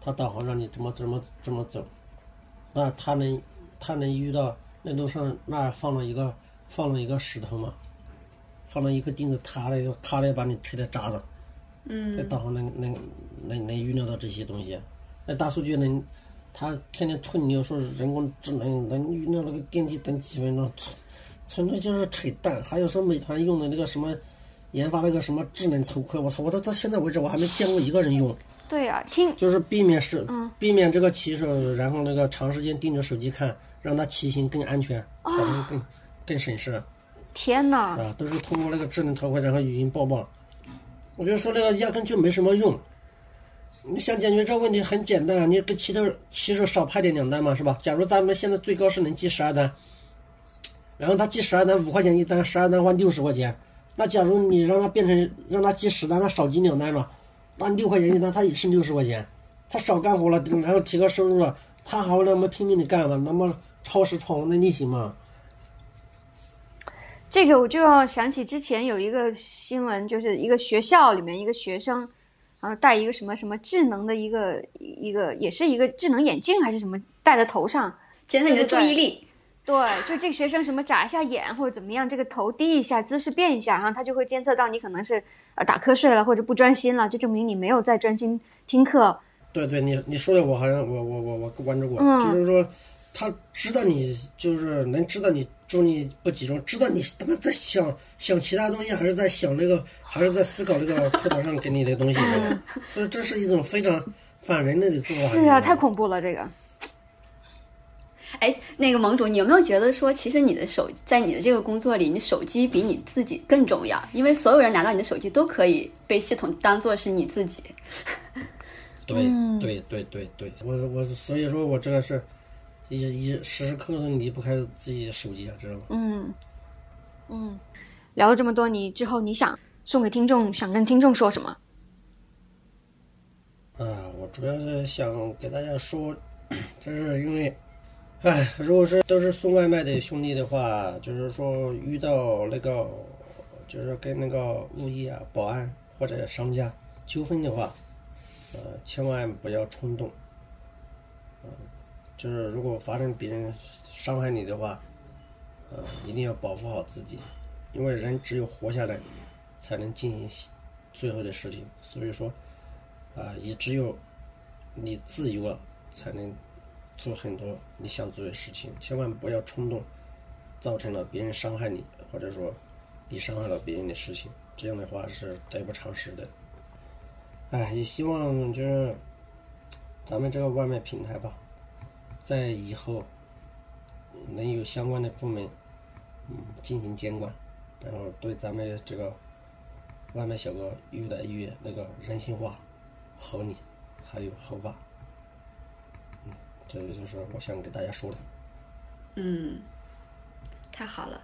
他导航让你怎么怎么怎么走，那他能他能遇到那路上那放了一个放了一个石头吗？放了一个钉子，塌了一个，咔的把你车的渣了。嗯，那导航能能能能预料到这些东西，那大数据能，他天天吹牛说人工智能能预料那个电梯等几分钟，纯纯粹就是扯淡。还有说美团用的那个什么，研发那个什么智能头盔，我操，我到到现在为止我还没见过一个人用。对啊，听就是避免是，避免这个骑手，然后那个长时间盯着手机看，让他骑行更安全，好像更更省事天呐，啊，都是通过那个智能头盔，然后语音播报。我就说那个压根就没什么用。你想解决这个问题很简单，啊你给骑手骑手少派点两单嘛，是吧？假如咱们现在最高是能记十二单，然后他记十二单五块钱一单，十二单换六十块钱。那假如你让他变成让他记十单，他少记两单嘛，那六块钱一单，他也是六十块钱。他少干活了，然后提高收入了，他还会那么拼命的干吗？那么超时闯红灯逆行吗？这个我就要想起之前有一个新闻，就是一个学校里面一个学生，然后戴一个什么什么智能的一个一个也是一个智能眼镜还是什么戴在头上，减少你的注意力。对，就这个学生什么眨一下眼或者怎么样，这个头低一下，姿势变一下，然后他就会监测到你可能是呃打瞌睡了或者不专心了，就证明你没有在专心听课。对对，你你说的我好像我我我我关注过，嗯就是说他知道你就是能知道你注意力不集中，知道你他妈在想想其他东西，还是在想那个，还是在思考那个课堂上给你的东西？所以这是一种非常反人类的做法。是啊，太恐怖了这个。哎，那个盟主，你有没有觉得说，其实你的手在你的这个工作里，你手机比你自己更重要？因为所有人拿到你的手机都可以被系统当做是你自己。对对对对对，我我所以说我这个是一一时时刻刻离不开自己的手机啊，知道吗？嗯嗯，聊了这么多，你之后你想送给听众，想跟听众说什么？啊，我主要是想给大家说，就是因为，哎，如果是都是送外卖的兄弟的话，就是说遇到那个，就是跟那个物业啊、保安或者商家纠纷的话，呃，千万不要冲动。嗯、就是如果发生别人伤害你的话，呃，一定要保护好自己，因为人只有活下来，才能进行最后的事情。所以说。啊，也只有你自由了，才能做很多你想做的事情。千万不要冲动，造成了别人伤害你，或者说你伤害了别人的事情，这样的话是得不偿失的。哎，也希望就是咱们这个外卖平台吧，在以后能有相关的部门嗯进行监管，然后对咱们这个外卖小哥越来越那个人性化。合理，还有合法，这个就是我想给大家说的。嗯，太好了。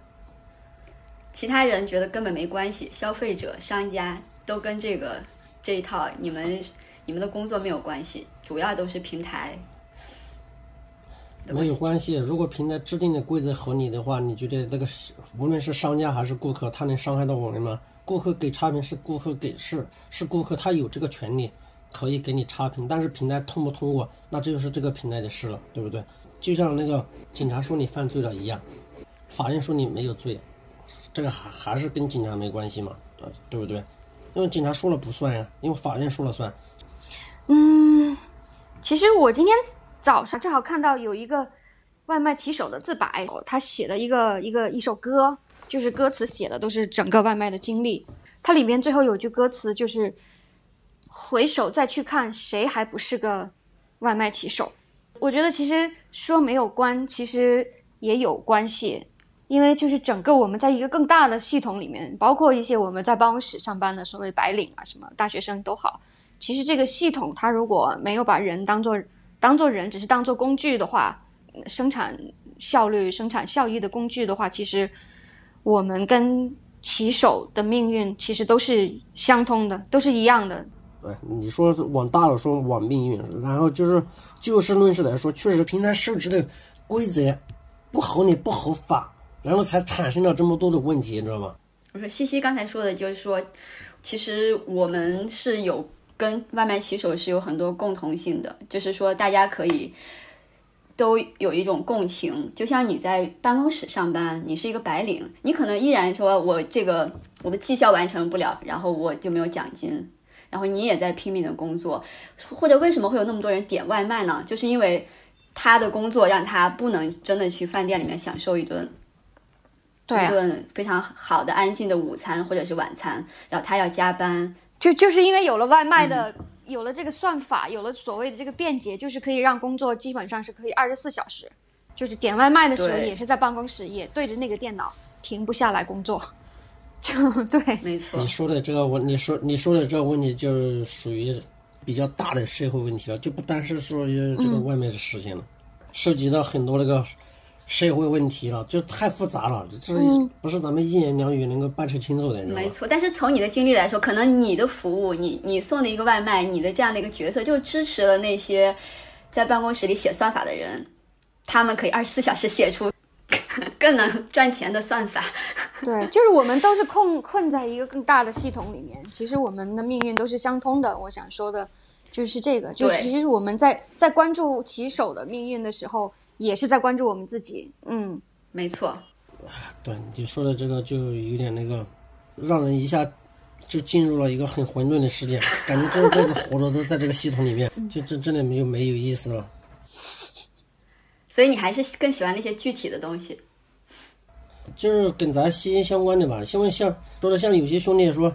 其他人觉得根本没关系，消费者、商家都跟这个这一套你们你们的工作没有关系，主要都是平台。没有关系。如果平台制定的规则合理的话，你觉得这个是无论是商家还是顾客，他能伤害到我们吗？顾客给差评是顾客给是是顾客，他有这个权利可以给你差评，但是平台通不通过，那这就是这个平台的事了，对不对？就像那个警察说你犯罪了一样，法院说你没有罪，这个还还是跟警察没关系嘛，对对不对？因为警察说了不算呀，因为法院说了算。嗯，其实我今天早上正好看到有一个外卖骑手的自白，他写的一个一个一首歌，就是歌词写的都是整个外卖的经历。它里面最后有句歌词就是“回首再去看，谁还不是个外卖骑手？”我觉得其实说没有关，其实也有关系，因为就是整个我们在一个更大的系统里面，包括一些我们在办公室上班的所谓白领啊，什么大学生都好。其实这个系统，它如果没有把人当做当做人，只是当做工具的话，生产效率、生产效益的工具的话，其实我们跟骑手的命运其实都是相通的，都是一样的。对，你说往大了说往命运，然后就是就事论事来说，确实平台设置的规则不合理、不合法，然后才产生了这么多的问题，你知道吗？我说西西刚才说的就是说，其实我们是有。跟外卖骑手是有很多共同性的，就是说大家可以都有一种共情。就像你在办公室上班，你是一个白领，你可能依然说我这个我的绩效完成不了，然后我就没有奖金，然后你也在拼命的工作。或者为什么会有那么多人点外卖呢？就是因为他的工作让他不能真的去饭店里面享受一顿，对，一顿非常好的安静的午餐或者是晚餐，然后他要加班。就就是因为有了外卖的，有了这个算法，有了所谓的这个便捷，就是可以让工作基本上是可以二十四小时，就是点外卖的时候也是在办公室，也对着那个电脑停不下来工作，就对，没错。你说的这个问，你说你说的这个问题就是属于比较大的社会问题了，就不单是说这个外面的事情了，涉及到很多那个。社会问题了，就太复杂了，这不是咱们一言两语能够掰扯清楚的。没错，但是从你的经历来说，可能你的服务，你你送的一个外卖，你的这样的一个角色，就支持了那些在办公室里写算法的人，他们可以二十四小时写出更能赚钱的算法。对，就是我们都是困困在一个更大的系统里面，其实我们的命运都是相通的。我想说的就是这个，就其实我们在在关注骑手的命运的时候。也是在关注我们自己，嗯，没错。对你说的这个就有点那个，让人一下就进入了一个很混沌的世界，感觉这辈子活着都在这个系统里面，就这真的没有没有意思了。所以你还是更喜欢那些具体的东西，就是跟咱息息相关的吧。因为像说的像有些兄弟说，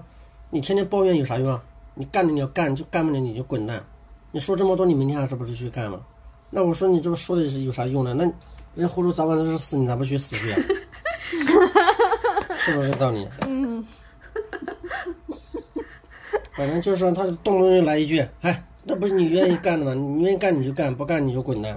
你天天抱怨有啥用啊？你干的你要干，就干不了你就滚蛋。你说这么多，你明天还是不是去干嘛？那我说你这个说的是有啥用呢？那人活着早晚都是死，你咋不去死去啊？是不是道理？嗯。反正就是说，他动不动就来一句：“哎，那不是你愿意干的吗？你愿意干你就干，不干你就滚蛋。”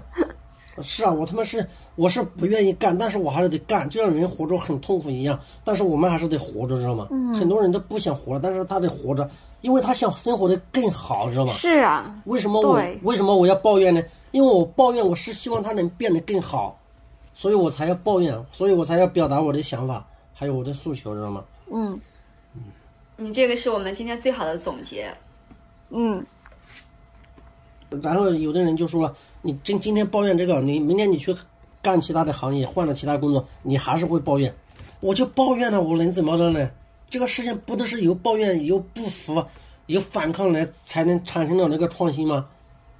是啊，我他妈是我是不愿意干，但是我还是得干，就像人活着很痛苦一样。但是我们还是得活着，知道吗？嗯。很多人都不想活了，但是他得活着，因为他想生活的更好，知道吗？是啊。为什么我为什么我要抱怨呢？因为我抱怨，我是希望他能变得更好，所以我才要抱怨，所以我才要表达我的想法，还有我的诉求，知道吗？嗯，嗯，你这个是我们今天最好的总结。嗯。然后有的人就说：“你今今天抱怨这个，你明天你去干其他的行业，换了其他工作，你还是会抱怨。”我就抱怨了，我能怎么着呢？这个事情不都是由抱怨、由不服、由反抗来才能产生了那个创新吗？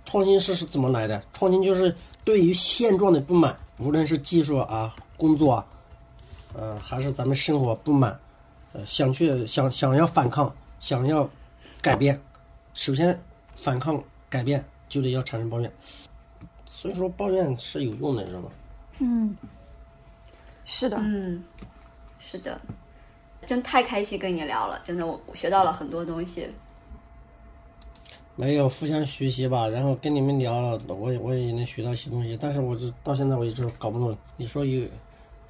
创新是是怎么来的？创新就是对于现状的不满，无论是技术啊、工作啊，呃，还是咱们生活不满，呃，想去想想要反抗，想要改变，首先反抗改变就得要产生抱怨，所以说抱怨是有用的，你知道吗？嗯，是的，嗯，是的，真太开心跟你聊了，真的我学到了很多东西。没有互相学习吧，然后跟你们聊了，我也我也能学到一些东西，但是我这到现在我一直搞不懂。你说有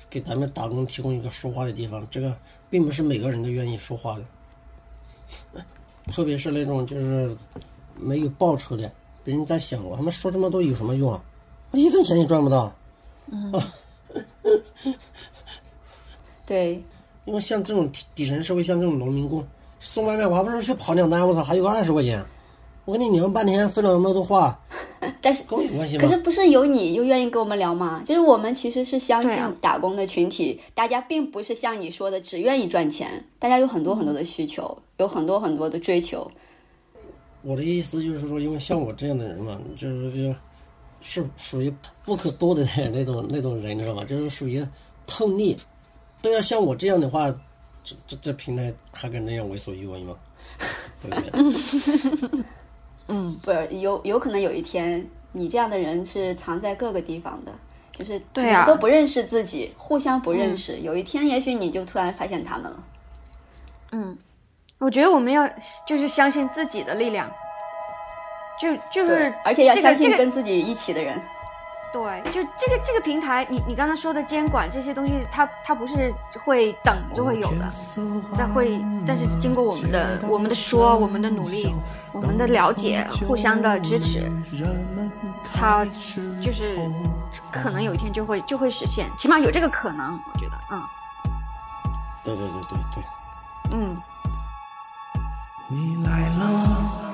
给咱们打工提供一个说话的地方，这个并不是每个人都愿意说话的，特别是那种就是没有报酬的，别人在想我他妈说这么多有什么用啊？我一分钱也赚不到。嗯 对，因为像这种底底层社会，像这种农民工送外卖，我还不如去跑两单，我操，还有个二十块钱。我跟你聊半天，费了那么多话，但是跟我有关系吗？可是不是有你又愿意跟我们聊吗？就是我们其实是相信打工的群体，大家并不是像你说的只愿意赚钱，大家有很多很多的需求，有很多很多的追求。我的意思就是说，因为像我这样的人嘛，就是就是属于不可多得的那种 那种人，你知道吗？就是属于透力。都要像我这样的话，这这这平台还敢那样为所欲为吗？对不对？不是有有可能有一天，你这样的人是藏在各个地方的，就是对啊你都不认识自己，互相不认识。有一天，也许你就突然发现他们了。我觉得我们要就是相信自己的力量，就就对是，而且要相信这个这个跟自己一起的人。对，就这个这个平台，你你刚才说的监管这些东西，它它不是会等就会有的，它会，但是经过我们的我们的说，我们的努力，我们的了解，互相的支持，它就是可能有一天就会就会实现，起码有这个可能，我觉得，嗯。对对对对对。嗯，你来了，